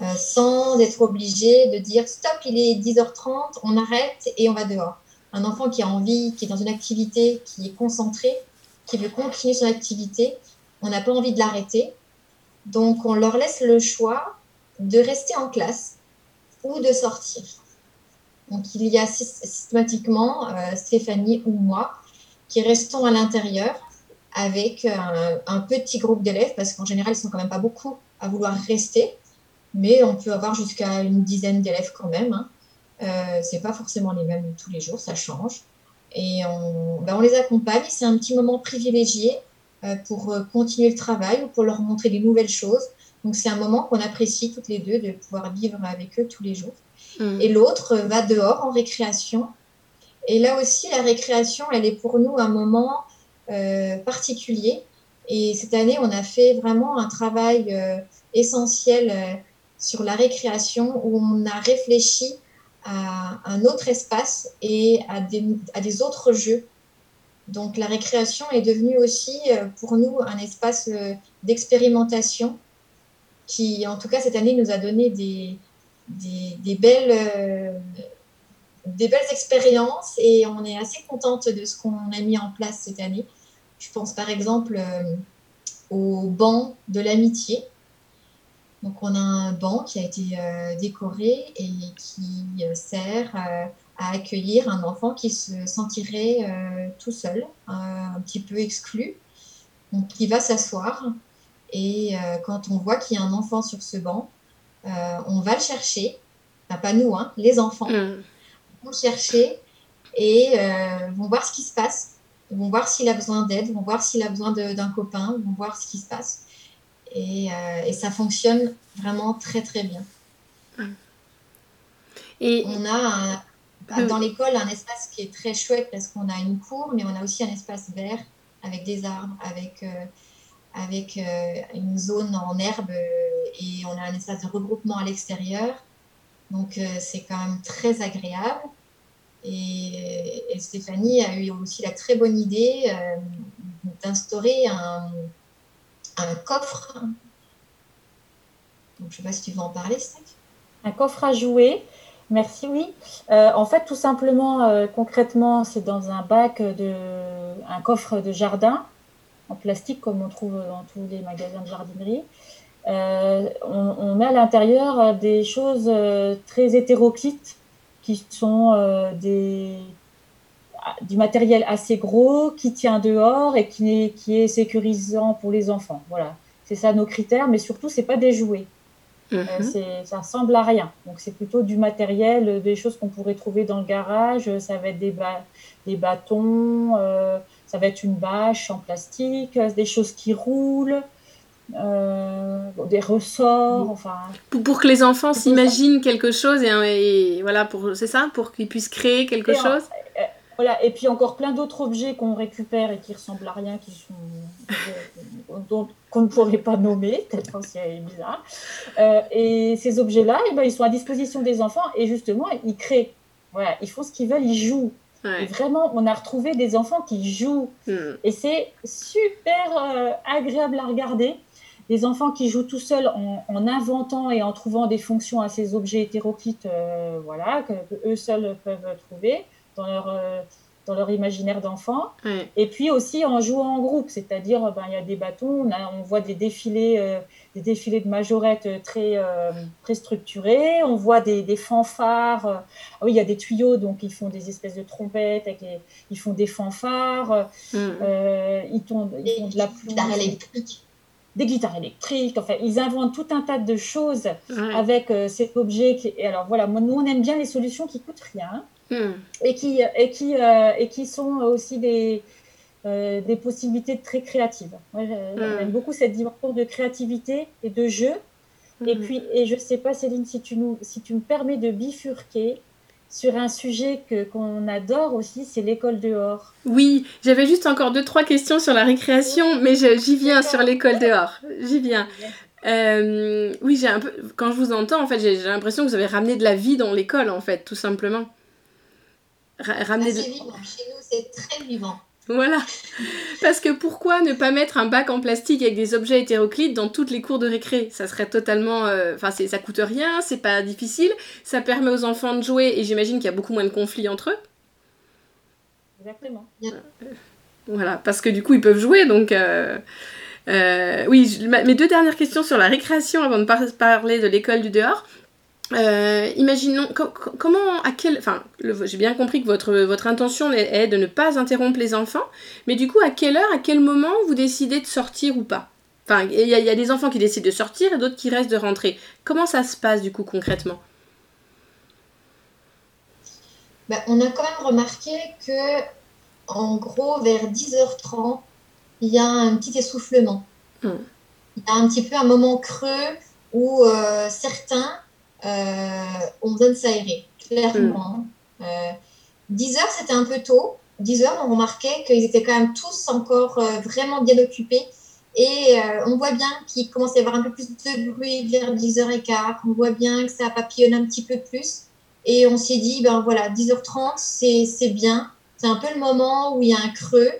euh, sans être obligé de dire stop, il est 10h30, on arrête et on va dehors. Un enfant qui a envie, qui est dans une activité, qui est concentré, qui veut continuer son activité, on n'a pas envie de l'arrêter. Donc on leur laisse le choix de rester en classe ou de sortir. Donc il y a systématiquement euh, Stéphanie ou moi qui restons à l'intérieur avec un, petit groupe d'élèves, parce qu'en général, ils sont quand même pas beaucoup à vouloir rester, mais on peut avoir jusqu'à une dizaine d'élèves quand même. Hein. Euh, c'est pas forcément les mêmes tous les jours, ça change. Et on, ben, on les accompagne. C'est un petit moment privilégié euh, pour euh, continuer le travail ou pour leur montrer des nouvelles choses. Donc c'est un moment qu'on apprécie toutes les deux de pouvoir vivre avec eux tous les jours. Mmh. Et l'autre va dehors en récréation. Et là aussi, la récréation, elle est pour nous un moment euh, particulier. Et cette année, on a fait vraiment un travail euh, essentiel euh, sur la récréation où on a réfléchi à un autre espace et à des, à des autres jeux. Donc la récréation est devenue aussi pour nous un espace d'expérimentation qui, en tout cas cette année, nous a donné des, des, des belles, des belles expériences et on est assez contente de ce qu'on a mis en place cette année. Je pense par exemple euh, au banc de l'amitié. Donc on a un banc qui a été euh, décoré et qui euh, sert à accueillir un enfant qui se sentirait tout seul, un petit peu exclu. Donc il va s'asseoir et quand on voit qu'il y a un enfant sur ce banc, on va le chercher. pas nous, hein, les enfants. Mm. vont le chercher et vont voir ce qui se passe vont voir s'il a besoin d'aide, vont voir s'il a besoin d'un copain, vont voir ce qui se passe. Et, euh, et, ça fonctionne vraiment très très bien. Et on a dans l'école un espace qui est très chouette parce qu'on a une cour, mais on a aussi un espace vert avec des arbres, avec, euh, avec euh, une zone en herbe et on a un espace de regroupement à l'extérieur. Donc c'est quand même très agréable. Et, Stéphanie a eu aussi la très bonne idée euh, d'instaurer un, coffre. je ne sais pas si tu veux en parler, Steph. Un coffre à jouer. Merci, oui. Euh, en fait, tout simplement, euh, concrètement, c'est dans un bac de, un coffre de jardin en plastique, comme on trouve dans tous les magasins de jardinerie. on, met à l'intérieur des choses très hétéroclites qui sont euh, des, du matériel assez gros, qui tient dehors et qui est, qui est sécurisant pour les enfants. Voilà, c'est ça nos critères, mais surtout, c'est pas des jouets. Euh, mhm. ça ressemble à rien. Donc c'est plutôt du matériel, des choses qu'on pourrait trouver dans le garage. Ça va être des, des bâtons, ça va être une bâche en plastique, des choses qui roulent. Des ressorts, enfin. Pour, que les enfants s'imaginent quelque chose et, voilà, pour c'est ça, pour qu'ils puissent créer quelque chose? Voilà, et puis encore plein d'autres objets qu'on récupère et qui ressemblent à rien, qui sont qu'on ne pourrait pas nommer, tellement c'est bizarre. Euh, et ces objets-là, eh ben, ils sont à disposition des enfants et justement, ils créent. Voilà, ils font ce qu'ils veulent, ils jouent. Vraiment, on a retrouvé des enfants qui jouent. Hmm. Et c'est super euh, agréable à regarder. Des enfants qui jouent tout seuls en, inventant et en trouvant des fonctions à ces objets hétéroclites, euh, voilà, que, eux seuls peuvent trouver dans leur, euh, dans leur imaginaire d'enfant. Et puis aussi en jouant en groupe, c'est-à-dire ben, il y a des bâtons, on, a, on voit des défilés, euh, des défilés de majorettes très, euh, très structurés, on voit des, des fanfares. ah oui, il y a des tuyaux, donc ils font des espèces de trompettes, avec ils font des fanfares, mm. ils, tombent, ils font de la électrique des guitares électriques. Enfin, ils inventent tout un tas de choses avec cet objet. Qui, et alors voilà, nous on aime bien les solutions qui coûtent rien. Hmm. et, qui, et, qui, euh, et qui sont aussi des, euh, des possibilités très créatives. Moi, j'aime hmm. beaucoup cette dimension de créativité et de jeu. Et hmm. puis, et je ne sais pas, Céline, si tu, nous, si tu me permets de bifurquer sur un sujet que, qu'on adore aussi, c'est l'école dehors. Oui, j'avais juste encore deux, trois questions sur la récréation, mais j'y viens sur l'école dehors. J'y viens. Euh, oui, j'ai un peu, quand je vous entends, en fait, j'ai, l'impression que vous avez ramené de la vie dans l'école, en fait, tout simplement ramener de... vivant. Chez nous, c'est très vivant. Voilà. Parce que pourquoi ne pas mettre un bac en plastique avec des objets hétéroclites dans toutes les cours de récré? Ça serait totalement. Euh, enfin, euh, ça coûte rien, c'est pas difficile, ça permet aux enfants de jouer et j'imagine qu'il y a beaucoup moins de conflits entre eux. Exactement. Voilà, parce que du coup, ils peuvent jouer donc. Euh, euh, oui, mes deux dernières questions sur la récréation avant de parler de l'école du dehors. Euh, imaginons comment, à quel, enfin, j'ai bien compris que votre, votre intention est, de ne pas interrompre les enfants, mais du coup, à quelle heure, à quel moment vous décidez de sortir ou pas? Enfin, il y, a des enfants qui décident de sortir et d'autres qui restent de rentrer. Comment ça se passe du coup concrètement? Bah, On a quand même remarqué que, en gros, vers 10h30, il y a un petit essoufflement. Hmm. Il y a un petit peu un moment creux où euh, certains euh, on donne s'aérer, clairement. 10 heures, c'était un peu tôt. 10 heures, on remarquait qu'ils étaient quand même tous encore euh, vraiment bien occupés. Et euh, on voit bien qu'il commence à y avoir un peu plus de bruit vers 10h15. On voit bien que ça papillonne un petit peu plus. Et on s'est dit, ben voilà, 10h30, c'est bien. C'est un peu le moment où il y a un creux.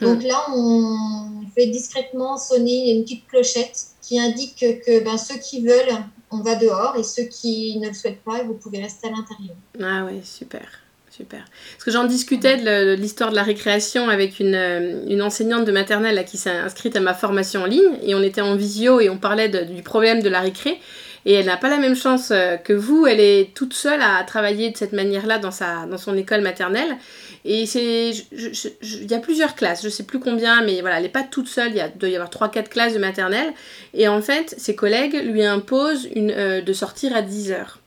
Donc là, on fait discrètement sonner une petite clochette qui indique que ben, ceux qui veulent on va dehors et ceux qui ne le souhaitent pas, vous pouvez rester à l'intérieur. Ah ouais, super. Super. Parce que j'en discutais de l'histoire de la récréation avec une, euh, enseignante de maternelle qui s'est inscrite à ma formation en ligne et on était en visio et on parlait du problème de la récré et elle n'a pas la même chance euh, que vous, elle est toute seule à travailler de cette manière-là dans, dans son école maternelle et c'est, il y a plusieurs classes, je sais plus combien, mais voilà, elle n'est pas toute seule, il, doit y avoir 3-4 classes de maternelle. Et en fait, ses collègues lui imposent euh, de sortir à 10 heures.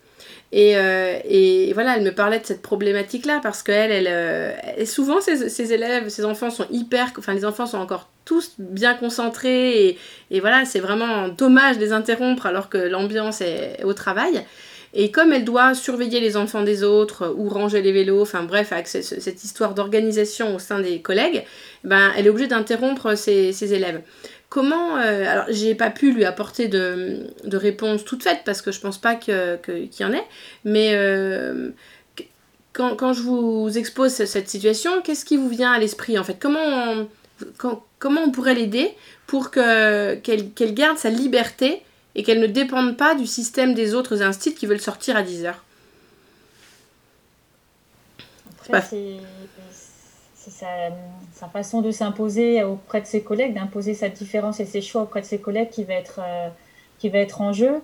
Et, euh, et, voilà, elle me parlait de cette problématique-là parce qu'elle, elle, euh, souvent ses, élèves, ses enfants sont hyper, enfin les enfants sont encore tous bien concentrés et, et voilà, c'est vraiment dommage de les interrompre alors que l'ambiance est au travail. Et comme elle doit surveiller les enfants des autres ou ranger les vélos, enfin bref, avec cette histoire d'organisation au sein des collègues, ben, elle est obligée d'interrompre ses, élèves. Comment. Euh, alors, j'ai pas pu lui apporter de, de, réponse toute faite parce que je pense pas qu'il y en ait, mais. Euh, quand, quand, je vous expose cette situation, qu'est-ce qui vous vient à l'esprit en fait? Comment on, comment on pourrait l'aider pour qu'elle garde sa liberté et qu'elles ne dépendent pas du système des autres instituts qui veulent sortir à 10 heures. c'est sa, façon de s'imposer auprès de ses collègues, d'imposer sa différence et ses choix auprès de ses collègues qui va être, euh, qui va être en jeu.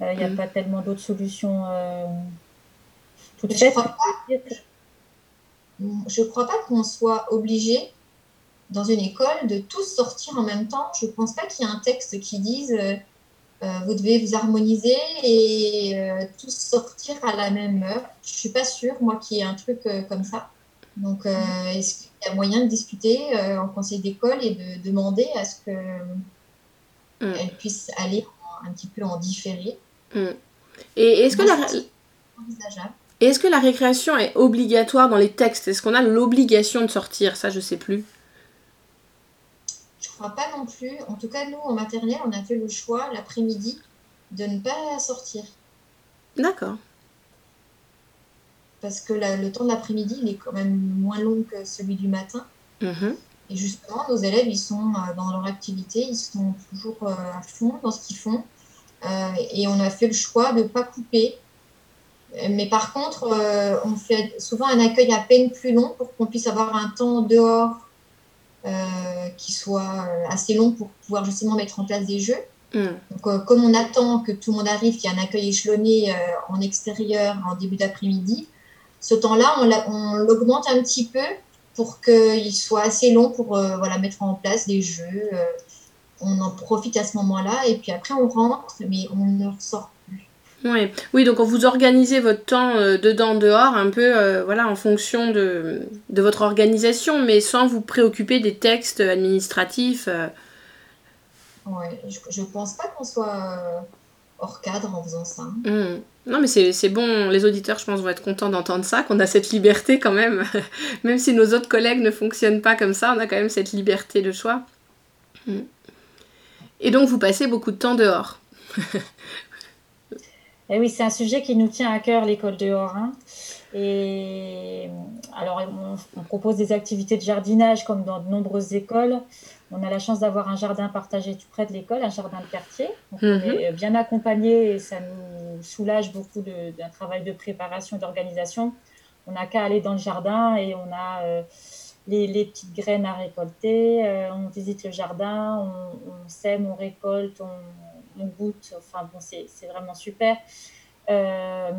Euh, il n'y a mm. pas tellement d'autres solutions euh, toutes faites. Je ne crois pas qu'on soit obligé dans une école de tous sortir en même temps. Je ne pense pas qu'il y ait un texte qui dise vous devez vous harmoniser et tous sortir à la même heure. Je suis pas sûre, moi, qu'il y ait un truc comme ça. Donc, est-ce qu'il y a moyen de discuter en conseil d'école et de demander à ce que mm. elle puisse aller un petit peu en différé? Mm. Et est-ce que la est-ce que la récréation est obligatoire dans les textes? Est-ce qu'on a l'obligation de sortir? Ça, je sais plus. Je crois pas non plus. En tout cas, nous, en maternelle, on a fait le choix l'après-midi de ne pas sortir. D'accord. Parce que le temps de l'après-midi, il est quand même moins long que celui du matin. Mhm. Et justement, nos élèves, ils sont euh, dans leur activité, ils sont toujours euh, à fond dans ce qu'ils font. Euh, et on a fait le choix de ne pas couper mais par contre, on fait souvent un accueil à peine plus long pour qu'on puisse avoir un temps dehors qui soit euh, assez long pour pouvoir justement mettre en place des jeux. Mm. Donc, comme on attend que tout le monde arrive, qu'il y ait un accueil échelonné en extérieur en début d'après-midi, ce temps-là, on l'augmente un petit peu pour qu'il soit assez long pour voilà, mettre en place des jeux. on en profite à ce moment-là et puis après on rentre, mais on ne ressort oui, donc vous organisez votre temps euh, dedans, dehors, un peu euh, voilà, en fonction de, votre organisation, mais sans vous préoccuper des textes administratifs. Euh. Oui, je ne pense pas qu'on soit hors cadre en faisant ça. Mmh. Non, mais c'est bon, les auditeurs, je pense, vont être contents d'entendre ça, qu'on a cette liberté quand même. même si nos autres collègues ne fonctionnent pas comme ça, on a quand même cette liberté de choix. Mmh. Et donc, vous passez beaucoup de temps dehors. Et eh oui, c'est un sujet qui nous tient à cœur, l'école dehors. Hein. Et alors, on, propose des activités de jardinage comme dans de nombreuses écoles. On a la chance d'avoir un jardin partagé tout près de l'école, un jardin de quartier. Donc, on mhm. est bien accompagné et ça nous soulage beaucoup d'un travail de préparation et d'organisation. On n'a qu'à aller dans le jardin et on a euh, les, petites graines à récolter. Euh, on visite le jardin, on, on sème, on récolte, on, on goûte. Enfin bon, c'est vraiment super. Euh,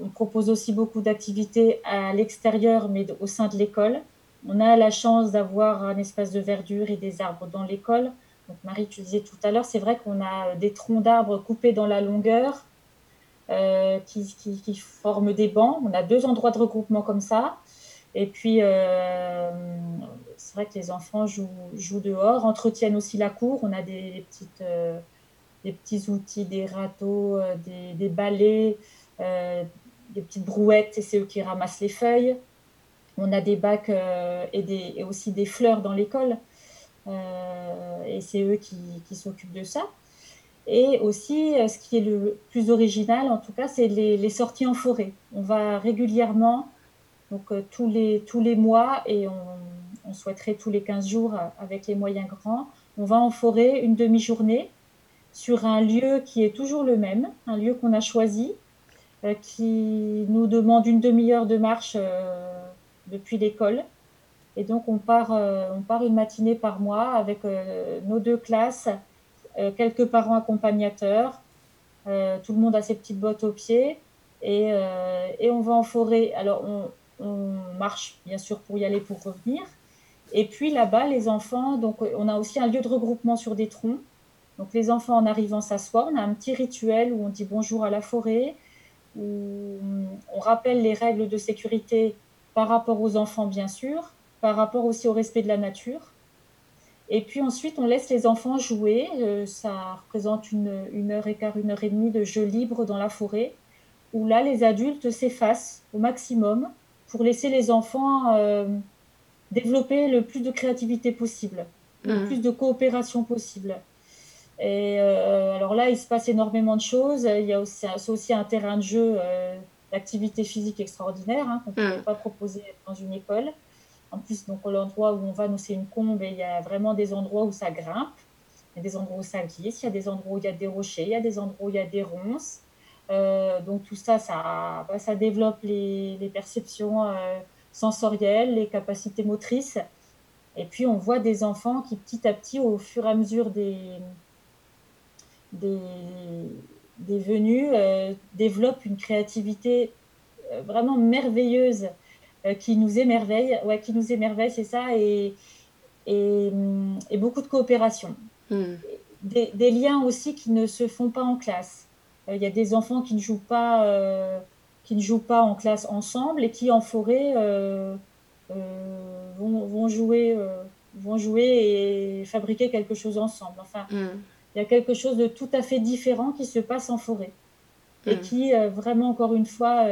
on propose aussi beaucoup d'activités à l'extérieur, mais au sein de l'école. On a la chance d'avoir un espace de verdure et des arbres dans l'école. Donc Marie, tu disais tout à l'heure, c'est vrai qu'on a des troncs d'arbres coupés dans la longueur euh, qui, qui, forment des bancs. On a deux endroits de regroupement comme ça. Et puis, euh, c'est vrai que les enfants jouent, jouent, dehors, entretiennent aussi la cour. On a des, petites des petits outils, des râteaux, euh, des, balais, euh, des petites brouettes, et c'est eux qui ramassent les feuilles. On a des bacs euh, et, aussi des fleurs dans l'école, et c'est eux qui, s'occupent de ça. Et aussi, ce qui est le plus original, en tout cas, c'est les, sorties en forêt. On va régulièrement, donc tous, les, tous les mois, et on, on, souhaiterait tous les 15 jours avec les moyens grands, on va en forêt une demi-journée sur un lieu qui est toujours le même, un lieu qu'on a choisi, euh, qui nous demande une demi-heure de marche euh, depuis l'école. Et donc on part, euh, on part une matinée par mois avec nos deux classes, quelques parents accompagnateurs, tout le monde a ses petites bottes aux pieds et, et on va en forêt. Alors on, on, marche bien sûr pour y aller, pour revenir. Et puis là-bas, les enfants, donc on a aussi un lieu de regroupement sur des troncs donc les enfants en arrivant s'assoient, on a un petit rituel où on dit bonjour à la forêt, où on rappelle les règles de sécurité par rapport aux enfants bien sûr, par rapport aussi au respect de la nature. Et puis ensuite, on laisse les enfants jouer. Euh, ça représente une, heure et quart, une heure et demie de jeu libre dans la forêt, où là, les adultes s'effacent au maximum pour laisser les enfants euh, développer le plus de créativité possible, le mmh. plus de coopération possible. Et euh, alors là, il se passe énormément de choses. Il y a aussi, c'est aussi un terrain de jeu euh, d'activité physique extraordinaire hein, qu'on ne peut mm. pas proposer dans une école. En plus, donc l'endroit où on va, nous, c'est une combe et il y a vraiment des endroits où ça grimpe. Il y a des endroits où ça glisse, il y a des endroits où il y a des rochers, il y a des endroits où il y a des ronces. Euh, donc tout ça, ça, bah, ça développe les, les perceptions sensorielles, les capacités motrices. Et puis on voit des enfants qui petit à petit, au fur et à mesure des, des, des venus euh, développent une créativité euh, vraiment merveilleuse euh, qui nous émerveille. Ouais, qui nous émerveille, c'est ça, et, et, beaucoup de coopération. Hmm. des, des, liens aussi qui ne se font pas en classe. Il y a des enfants qui ne jouent pas, qui ne jouent pas en classe ensemble et qui en forêt vont, vont, jouer, vont jouer et fabriquer quelque chose ensemble. Enfin, mm. Il y a quelque chose de tout à fait différent qui se passe en forêt et mm. qui vraiment encore une fois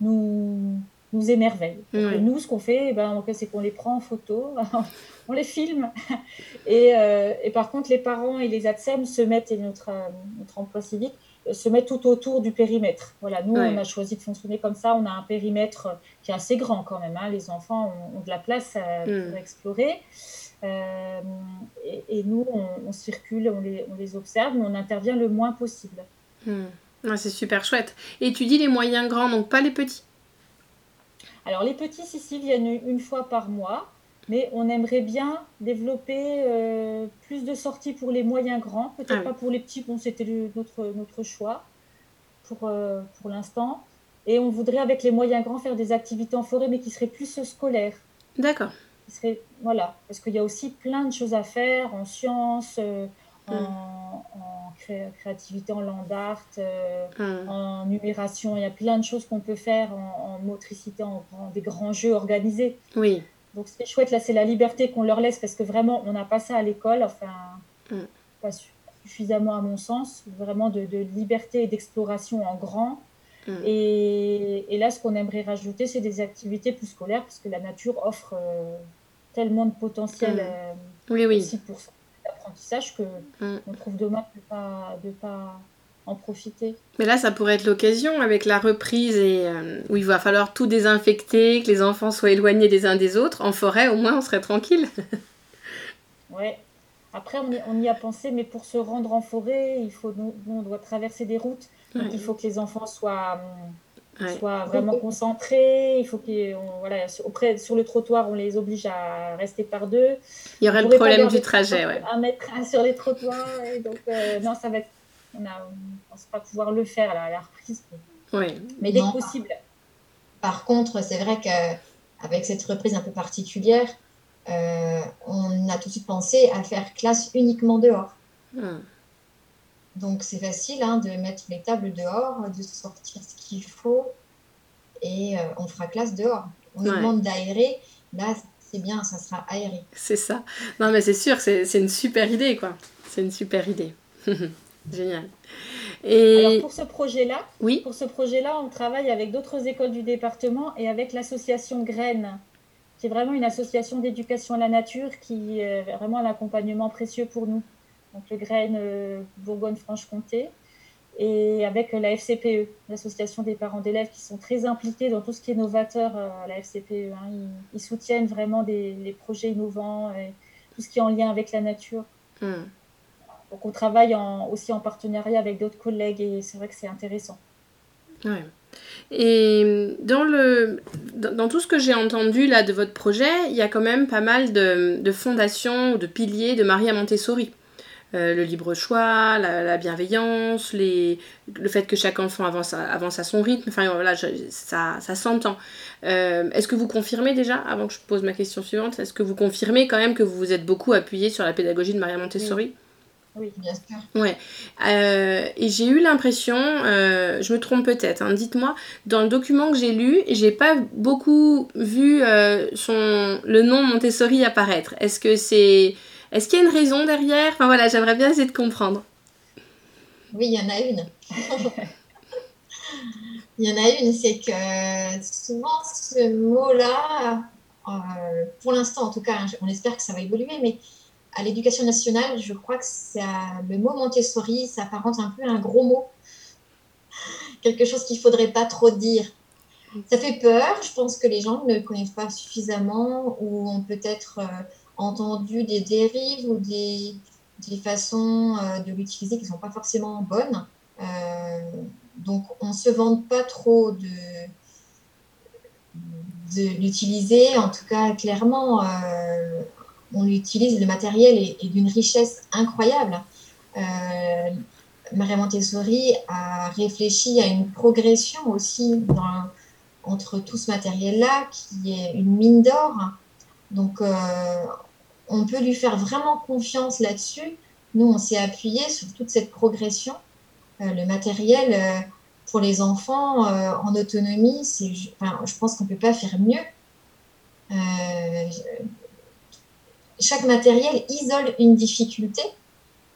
nous nous émerveille. Nous, ce qu'on fait, eh ben, c'est qu'on les prend en photo, on les filme. Et, euh, et, par contre, les parents et les ATSEM se mettent, et notre, euh, notre emploi civique, euh, se mettent tout autour du périmètre. Voilà, nous, on a choisi de fonctionner comme ça. On a un périmètre qui est assez grand quand même. Hein. Les enfants ont, de la place à, mm. pour explorer. Et, nous, on, circule, on les, on les, observe, mais on intervient le moins possible. Mm. c'est super chouette. Et tu dis les moyens grands, donc pas les petits? Alors les petits ici viennent une fois par mois, mais on aimerait bien développer euh, plus de sorties pour les moyens grands, peut-être ah pas pour les petits, bon c'était notre, notre choix pour, euh, pour l'instant. Et on voudrait avec les moyens grands faire des activités en forêt, mais qui seraient plus scolaires. D'accord. Voilà, parce qu'il y a aussi plein de choses à faire en sciences, euh, en, créativité en land art, euh, hmm. en numération. Il y a plein de choses qu'on peut faire en, motricité, en, des grands jeux organisés. Oui. Donc c'est chouette, là, c'est la liberté qu'on leur laisse parce que vraiment, on n'a pas ça à l'école, enfin, hmm. pas suffisamment à mon sens, vraiment de, liberté et d'exploration en grand. Hmm. Et, et, là, ce qu'on aimerait rajouter, c'est des activités plus scolaires parce que la nature offre euh, tellement de potentiel euh, oui, oui. aussi pour ça apprentissage que mm. on trouve dommage de pas de pas en profiter. Mais là, ça pourrait être l'occasion avec la reprise et euh, où il va falloir tout désinfecter, que les enfants soient éloignés des uns des autres. En forêt, au moins, on serait tranquille. ouais. Après, on y, a pensé, mais pour se rendre en forêt, il faut, on doit traverser des routes. Donc, il faut que les enfants soient hum, soit vraiment concentrés. Il faut qu'ils, voilà, auprès, sur le trottoir, on les oblige à rester par deux. Il y aurait le problème du trajet, ouais. Un mètre sur les trottoirs. donc, euh, non, ça va être. On ne pense pas pouvoir le faire à la, reprise. Oui. Mais dès que possible. Par contre, c'est vrai qu'avec cette reprise un peu particulière, euh, on a tout de suite pensé à faire classe uniquement dehors. Hmm. Donc c'est facile hein, de mettre les tables dehors, de sortir ce qu'il faut et euh, on fera classe dehors. On nous demande d'aérer, là c'est bien, ça sera aéré. C'est ça. Non mais c'est sûr, c'est une super idée quoi. C'est une super idée. Génial. Et... Alors pour ce projet-là, oui. pour ce projet-là, on travaille avec d'autres écoles du département et avec l'association Graines, qui est vraiment une association d'éducation à la nature qui est vraiment un accompagnement précieux pour nous donc le Grain euh, Bourgogne-Franche-Comté, et avec la FCPE, l'association des parents d'élèves, qui sont très impliqués dans tout ce qui est novateur euh, à la FCPE. Hein. Ils, soutiennent vraiment des, les projets innovants, et tout ce qui est en lien avec la nature. Hmm. Donc on travaille aussi en partenariat avec d'autres collègues et c'est vrai que c'est intéressant. Ouais. Et dans, le, dans, tout ce que j'ai entendu là de votre projet, il y a quand même pas mal de, de fondations ou de piliers de Maria Montessori. Euh, le libre choix, la, bienveillance, les, le fait que chaque enfant avance à, avance à son rythme. Enfin voilà, ça, ça s'entend. Euh, est-ce que vous confirmez déjà, avant que je pose ma question suivante, est-ce que vous confirmez quand même que vous vous êtes beaucoup appuyé sur la pédagogie de Maria Montessori? Oui. bien sûr. Ouais. Euh, et j'ai eu l'impression, je me trompe peut-être, hein, dites-moi, dans le document que j'ai lu, j'ai pas beaucoup vu son, le nom Montessori apparaître. Est-ce que c'est est-ce qu'il y a une raison derrière? Enfin voilà, j'aimerais bien essayer de comprendre. Oui, il y en a une. il y en a une, c'est que souvent ce mot-là, euh, pour l'instant en tout cas, hein, on espère que ça va évoluer, mais à l'éducation nationale, je crois que le mot Montessori s'apparente un peu à un gros mot. Quelque chose qu'il ne faudrait pas trop dire. Ça fait peur, je pense que les gens ne connaissent pas suffisamment ou ont peut-être... Euh, entendu des dérives ou des, des façons euh, de l'utiliser qui ne sont pas forcément bonnes. Euh, donc, on ne se vante pas trop de, de l'utiliser. En tout cas, clairement, euh, on l'utilise. Le matériel est, d'une richesse incroyable. Maria Montessori a réfléchi à une progression aussi entre tout ce matériel-là, qui est une mine d'or. Donc, on peut lui faire vraiment confiance là-dessus, nous, on s'est appuyé sur toute cette progression. le matériel pour les enfants en autonomie, c'est, enfin, je pense qu'on ne peut pas faire mieux. chaque matériel isole une difficulté.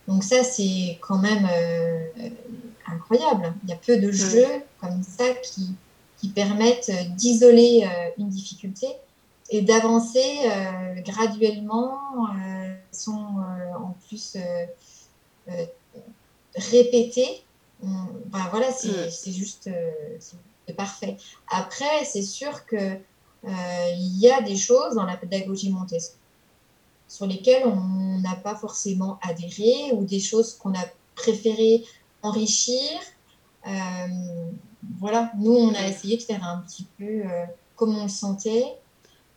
Donc ça, c'est quand même incroyable. Il y a peu de jeux comme ça qui, qui permettent d'isoler une difficulté et d'avancer euh, graduellement, euh, sont euh, en plus répétés. Ben, voilà, c'est juste parfait. Après, c'est sûr que il y a des choses dans la pédagogie Montessori sur lesquelles on n'a pas forcément adhéré ou des choses qu'on a préféré enrichir. voilà, nous, on a essayé de faire un petit peu comme on le sentait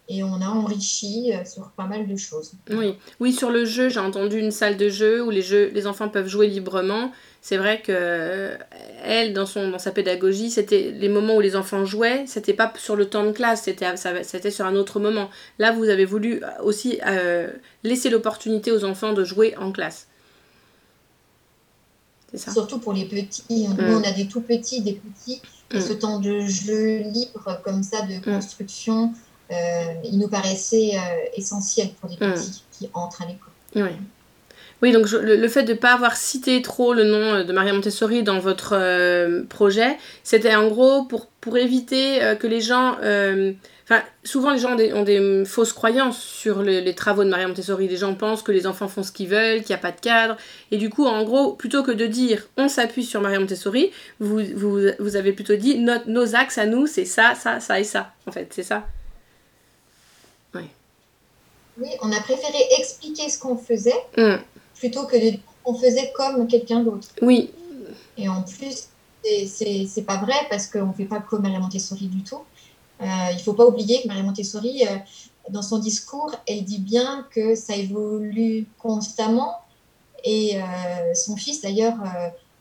et on a enrichi euh, sur pas mal de choses. Oui, oui sur le jeu, j'ai entendu une salle de jeu où les, jeux, les enfants peuvent jouer librement. C'est vrai que euh, elle, dans, son, dans sa pédagogie, c'était les moments où les enfants jouaient, c'était pas sur le temps de classe, c'était, sur un autre moment. Là, vous avez voulu aussi euh, laisser l'opportunité aux enfants de jouer en classe. C'est ça. Surtout pour les petits. Nous, mm. on a des tout petits, des petits. Et mm. ce temps de jeu libre comme ça, de mm. construction, il nous paraissait euh, essentiel pour les hmm. petits qui entrent à l'école. Oui. Oui, donc le, fait de ne pas avoir cité trop le nom euh, de Maria Montessori dans votre projet, c'était en gros pour, pour éviter que les gens... Enfin, souvent les gens ont des, fausses croyances sur les, travaux de Maria Montessori. Les gens pensent que les enfants font ce qu'ils veulent, qu'il n'y a pas de cadre. Et du coup, en gros, plutôt que de dire on s'appuie sur Maria Montessori, vous, vous, vous avez plutôt dit nos axes à nous, c'est ça, ça, ça et ça. En fait, c'est ça? Oui, on a préféré expliquer ce qu'on faisait mm. plutôt que de dire qu'on faisait comme quelqu'un d'autre. Oui. Et en plus, c'est pas vrai parce qu'on ne fait pas comme Maria Montessori du tout. Euh, il ne faut pas oublier que Maria Montessori, euh, dans son discours, elle dit bien que ça évolue constamment. Et euh, son fils, d'ailleurs,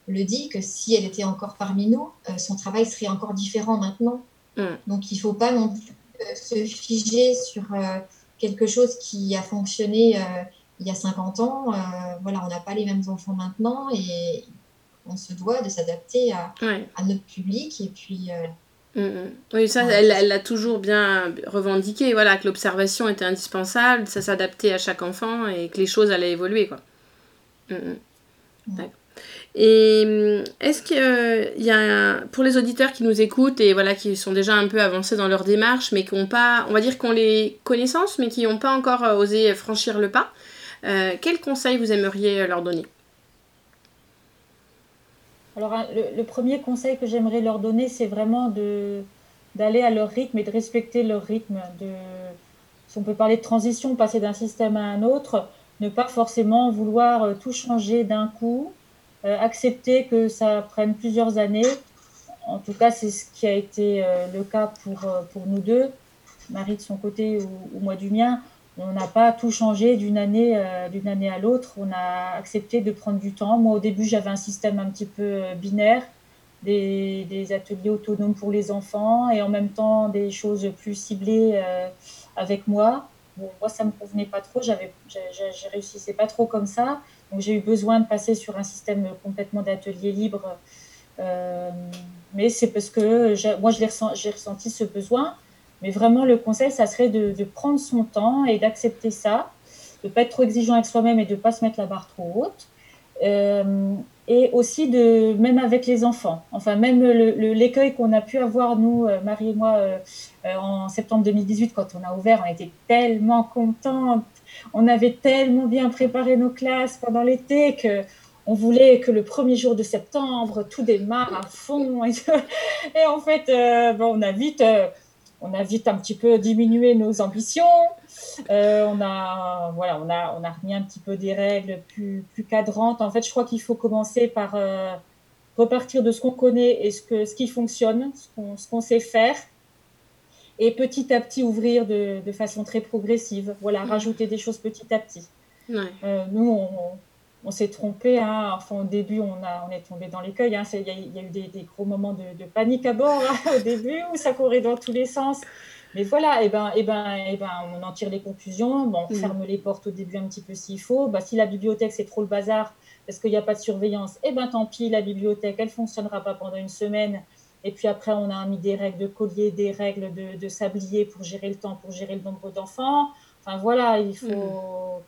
le dit que si elle était encore parmi nous, son travail serait encore différent maintenant. Mm. Donc il ne faut pas non plus se figer sur quelque chose qui a fonctionné euh, il y a 50 ans. Euh, voilà, on n'a pas les mêmes enfants maintenant et on se doit de s'adapter à, à, notre public et puis. Euh, mm, mm. Oui, ça, elle l'a toujours bien revendiqué, voilà, que l'observation était indispensable, ça s'adaptait à chaque enfant et que les choses allaient évoluer, quoi. Mm. Et hum, est-ce qu'il euh, y a, pour les auditeurs qui nous écoutent et voilà, qui sont déjà un peu avancés dans leur démarche, mais qui n'ont pas, on va dire, qu'on les connaissances, mais qui n'ont pas encore euh, osé franchir le pas, euh, quels conseils vous aimeriez leur donner? Alors, le, premier conseil que j'aimerais leur donner, c'est vraiment de, d'aller à leur rythme et de respecter leur rythme. De, si on peut parler de transition, passer d'un système à un autre, ne pas forcément vouloir tout changer d'un coup euh, accepter que ça prenne plusieurs années. En tout cas, c'est ce qui a été euh, le cas pour, euh, pour nous deux, Marie de son côté ou, moi du mien. On n'a pas tout changé d'une année, année à l'autre. On a accepté de prendre du temps. Moi, au début, j'avais un système un petit peu binaire, des, ateliers autonomes pour les enfants et en même temps des choses plus ciblées avec moi. Moi, ça me convenait pas trop. J'avais, je réussissais pas trop comme ça. J'ai eu besoin de passer sur un système complètement d'atelier libre. Euh, mais c'est parce que moi, j'ai ressenti, ressenti ce besoin. Mais vraiment, le conseil, ça serait de, prendre son temps et d'accepter ça, de ne pas être trop exigeant avec soi-même et de ne pas se mettre la barre trop haute. Euh, et aussi de même avec les enfants. Enfin, même l'écueil qu'on a pu avoir, nous, euh, Marie et moi, en septembre 2018, quand on a ouvert, on était tellement contents on avait tellement bien préparé nos classes pendant l'été que on voulait que le premier jour de septembre, tout démarre à fond. Et, en fait, euh, on, a vite, euh, on a vite un petit peu diminué nos ambitions. Euh, on, a, voilà, on, a, on a remis un petit peu des règles plus, plus cadrantes. En fait, je crois qu'il faut commencer par repartir de ce qu'on connaît et ce, que, ce qui fonctionne, ce qu'on sait faire et petit à petit ouvrir de, de façon très progressive. Voilà, rajouter des choses petit à petit. Euh, nous, on, on s'est trompé. Hein. Enfin, au début, on, a, on est tombé dans l'écueil. Hein. Il y, a eu des, des, gros moments de, de panique à bord hein, au début où ça courait dans tous les sens. Mais voilà, et ben, et ben, et ben, on en tire les conclusions. Bon, on mm. ferme les portes au début un petit peu s'il faut. Bah, si la bibliothèque c'est trop le bazar parce qu'il n'y a pas de surveillance, et ben tant pis, la bibliothèque elle fonctionnera pas pendant une semaine. Et puis après, on a mis des règles de collier, des règles de, de sablier pour gérer le temps, pour gérer le nombre d'enfants. Enfin voilà, il faut.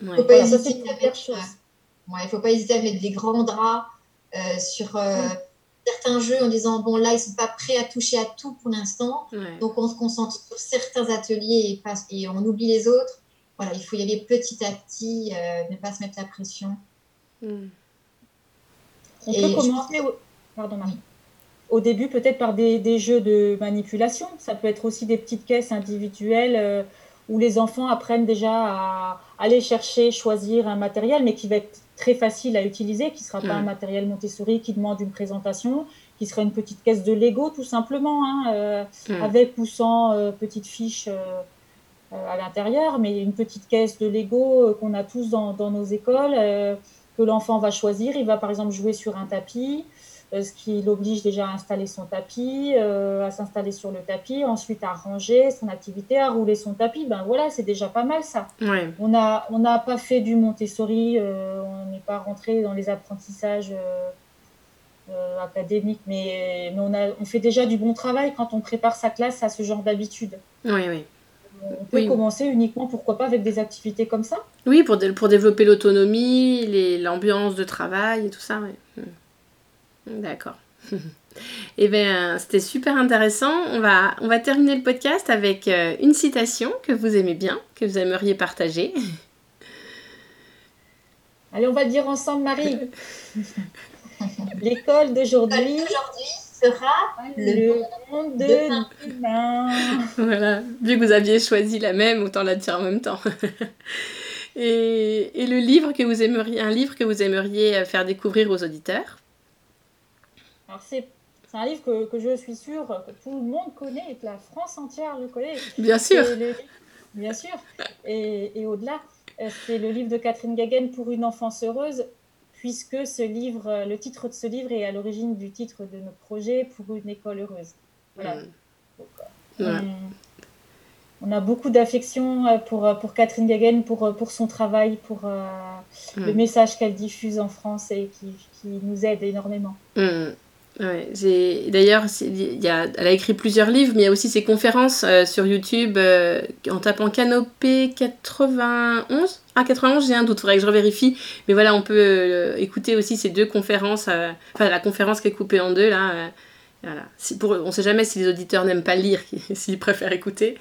Mm. Faut pas hésiter à mettre, il faut pas hésiter à mettre des grands draps euh, sur. Euh, mm certains jeux en disant bon là ils sont pas prêts à toucher à tout pour l'instant. Donc on se concentre sur certains ateliers et, et on oublie les autres. Voilà il faut y aller petit à petit euh, ne pas se mettre la pression. Hmm. on peut commencer au... Pardon, au début peut-être par des, des, jeux de manipulation. Ça peut être aussi des petites caisses individuelles euh, où les enfants apprennent déjà à aller chercher choisir un matériel mais qui va être très facile à utiliser, qui ne sera pas un matériel Montessori qui demande une présentation, qui sera une petite caisse de Lego tout simplement, hein, euh, avec ou sans euh, petite fiche euh, à l'intérieur, mais une petite caisse de Lego qu'on a tous dans, dans nos écoles, que l'enfant va choisir. Il va par exemple jouer sur un tapis. Euh, ce qui l'oblige déjà à installer son tapis, euh, à s'installer sur le tapis, ensuite à ranger son activité, à rouler son tapis. Ben voilà, c'est déjà pas mal ça. On n'a on pas fait du Montessori, euh, on n'est pas rentré dans les apprentissages académiques, mais, mais on, a, on fait déjà du bon travail quand on prépare sa classe à ce genre d'habitude. Oui, oui. On peut commencer uniquement, pourquoi pas, avec des activités comme ça Oui, pour, pour développer l'autonomie, l'ambiance de travail et tout ça. Oui. D'accord. Eh bien, c'était super intéressant. On va, on va terminer le podcast avec euh, une citation que vous aimez bien, que vous aimeriez partager. Allez, on va le dire ensemble, Marie. L'école d'aujourd'hui sera le monde de demain. Voilà, vu que vous aviez choisi la même, autant la dire en même temps. et, et le livre que vous aimeriez, un livre que vous aimeriez faire découvrir aux auditeurs c'est un livre que, que, je suis sûre que tout le monde connaît et que la France entière le connaît. Bien sûr. bien sûr. Et, et au-delà, euh, c'est le livre de Catherine Gagen pour une enfance heureuse, puisque ce livre, euh, le titre de ce livre est à l'origine du titre de notre projet pour une école heureuse. Voilà. Mm. On, a beaucoup d'affection pour, pour Catherine Gagen, pour, pour son travail, pour le mm. message qu'elle diffuse en France et qui, qui nous aide énormément. Mm. Ouais, d'ailleurs, il elle a écrit plusieurs livres, mais il y a aussi ses conférences euh, sur YouTube euh, en tapant Canopée 91. Ah, 91, j'ai un doute, faudrait que je revérifie. Mais voilà, on peut euh, écouter aussi ces deux conférences, enfin la conférence qui est coupée en deux là. voilà. Pour, on sait jamais si les auditeurs n'aiment pas lire, s'ils préfèrent écouter.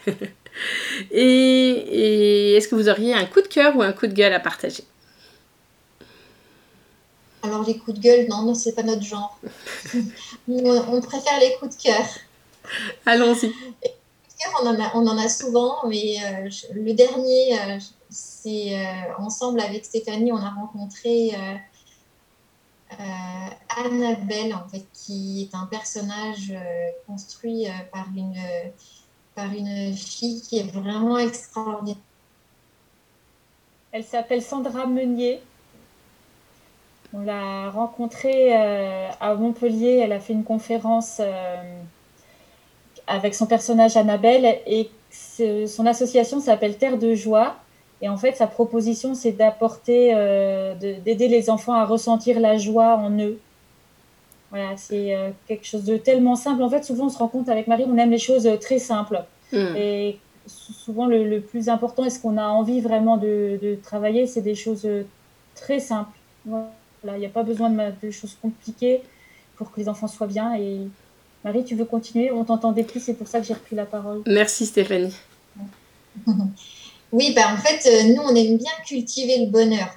et, et est-ce que vous auriez un coup de cœur ou un coup de gueule à partager? Alors les coups de gueule, non, non, c'est pas notre genre. on, préfère les coups de cœur. Allons-y. On en, a, on en a souvent, mais euh, le dernier, euh, c'est euh, ensemble avec Stéphanie, on a rencontré Annabelle, en fait, qui est un personnage construit par, une, par une fille qui est vraiment extraordinaire. Elle s'appelle Sandra Meunier. On l'a rencontrée euh, à Montpellier. Elle a fait une conférence euh, avec son personnage Annabelle et son association s'appelle Terre de joie. Et en fait, sa proposition, c'est d'apporter, euh, d'aider les enfants à ressentir la joie en eux. Voilà, c'est quelque chose de tellement simple. En fait, souvent, on se rend compte avec Marie, on aime les choses très simples. Hmm. Et souvent, le, plus important, est-ce qu'on a envie vraiment de, de travailler, c'est des choses très simples. Voilà il n'y a pas besoin de, choses compliquées pour que les enfants soient bien. Et Marie, tu veux continuer? On t'entendait plus, c'est pour ça que j'ai repris la parole. Merci Stéphanie. Oui, bah en fait, euh, nous, on aime bien cultiver le bonheur.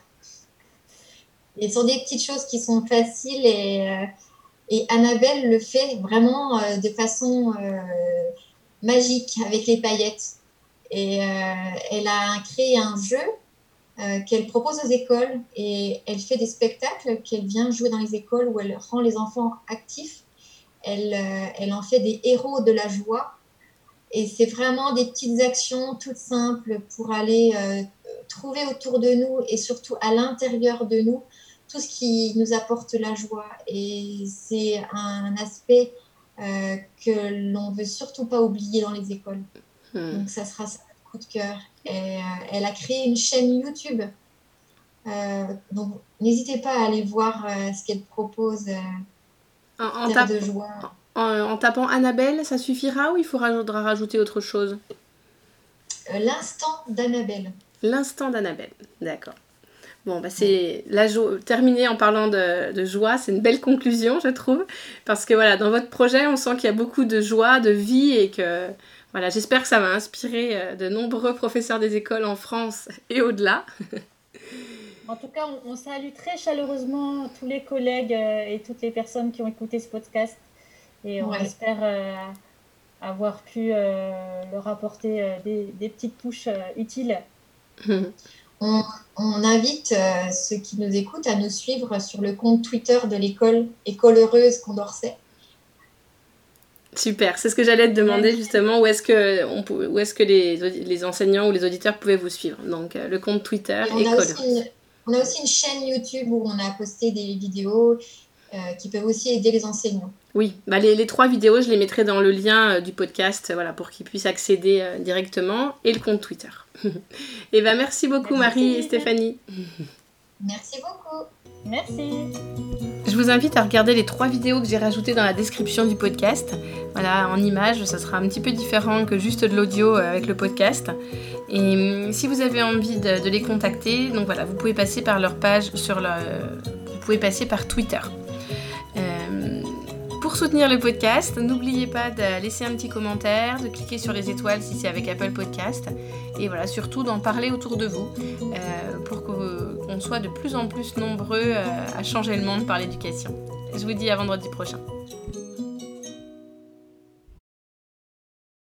Et ce sont des petites choses qui sont faciles et, euh, et Annabelle le fait vraiment euh, de façon magique avec les paillettes. Et elle a créé un jeu euh, qu'elle propose aux écoles et elle fait des spectacles qu'elle vient jouer dans les écoles où elle rend les enfants actifs. Elle, euh, elle en fait des héros de la joie. Et c'est vraiment des petites actions toutes simples pour aller euh, trouver autour de nous et surtout à l'intérieur de nous tout ce qui nous apporte la joie. Et c'est un aspect que l'on veut surtout pas oublier dans les écoles. Hmm. Donc ça sera ça, coup de cœur. Et, elle a créé une chaîne YouTube. donc n'hésitez pas à aller voir ce qu'elle propose. en, en de joie. En, tapant Annabelle, ça suffira ou il faudra rajouter autre chose? L'instant d'Annabelle. L'instant d'Annabelle, d'accord. Bon, bah c'est la terminé en parlant de, joie, c'est une belle conclusion, je trouve, parce que voilà, dans votre projet, on sent qu'il y a beaucoup de joie, de vie, et que voilà, j'espère que ça va inspirer euh, de nombreux professeurs des écoles en France et au-delà. En tout cas, on, salue très chaleureusement tous les collègues euh, et toutes les personnes qui ont écouté ce podcast, et on espère euh, avoir pu leur apporter des, des, petites touches utiles. On, invite euh, ceux qui nous écoutent à nous suivre sur le compte Twitter de l'école École Heureuse Condorcet. Super, c'est ce que j'allais te demander justement, où est-ce que, on, où est-ce que les, les, enseignants ou les auditeurs pouvaient vous suivre? Donc euh, le compte Twitter on a on a aussi une chaîne YouTube où on a posté des vidéos euh, qui peuvent aussi aider les enseignants. Oui, bah les, les, trois vidéos, je les mettrai dans le lien du podcast voilà, pour qu'ils puissent accéder directement et le compte Twitter. et eh ben merci beaucoup Marie et Stéphanie. Merci beaucoup. Merci. Je vous invite à regarder les trois vidéos que j'ai rajoutées dans la description du podcast. Voilà, en images, ça sera un petit peu différent que juste de l'audio euh, avec le podcast. Et hum, si vous avez envie de, les contacter, donc voilà, vous pouvez passer par leur page sur le, vous pouvez passer par Twitter. Pour soutenir le podcast, n'oubliez pas de laisser un petit commentaire, de cliquer sur les étoiles si c'est avec Apple Podcast. Et voilà, surtout d'en parler autour de vous euh, pour on soit de plus en plus nombreux euh, à changer le monde par l'éducation. Je vous dis à vendredi prochain.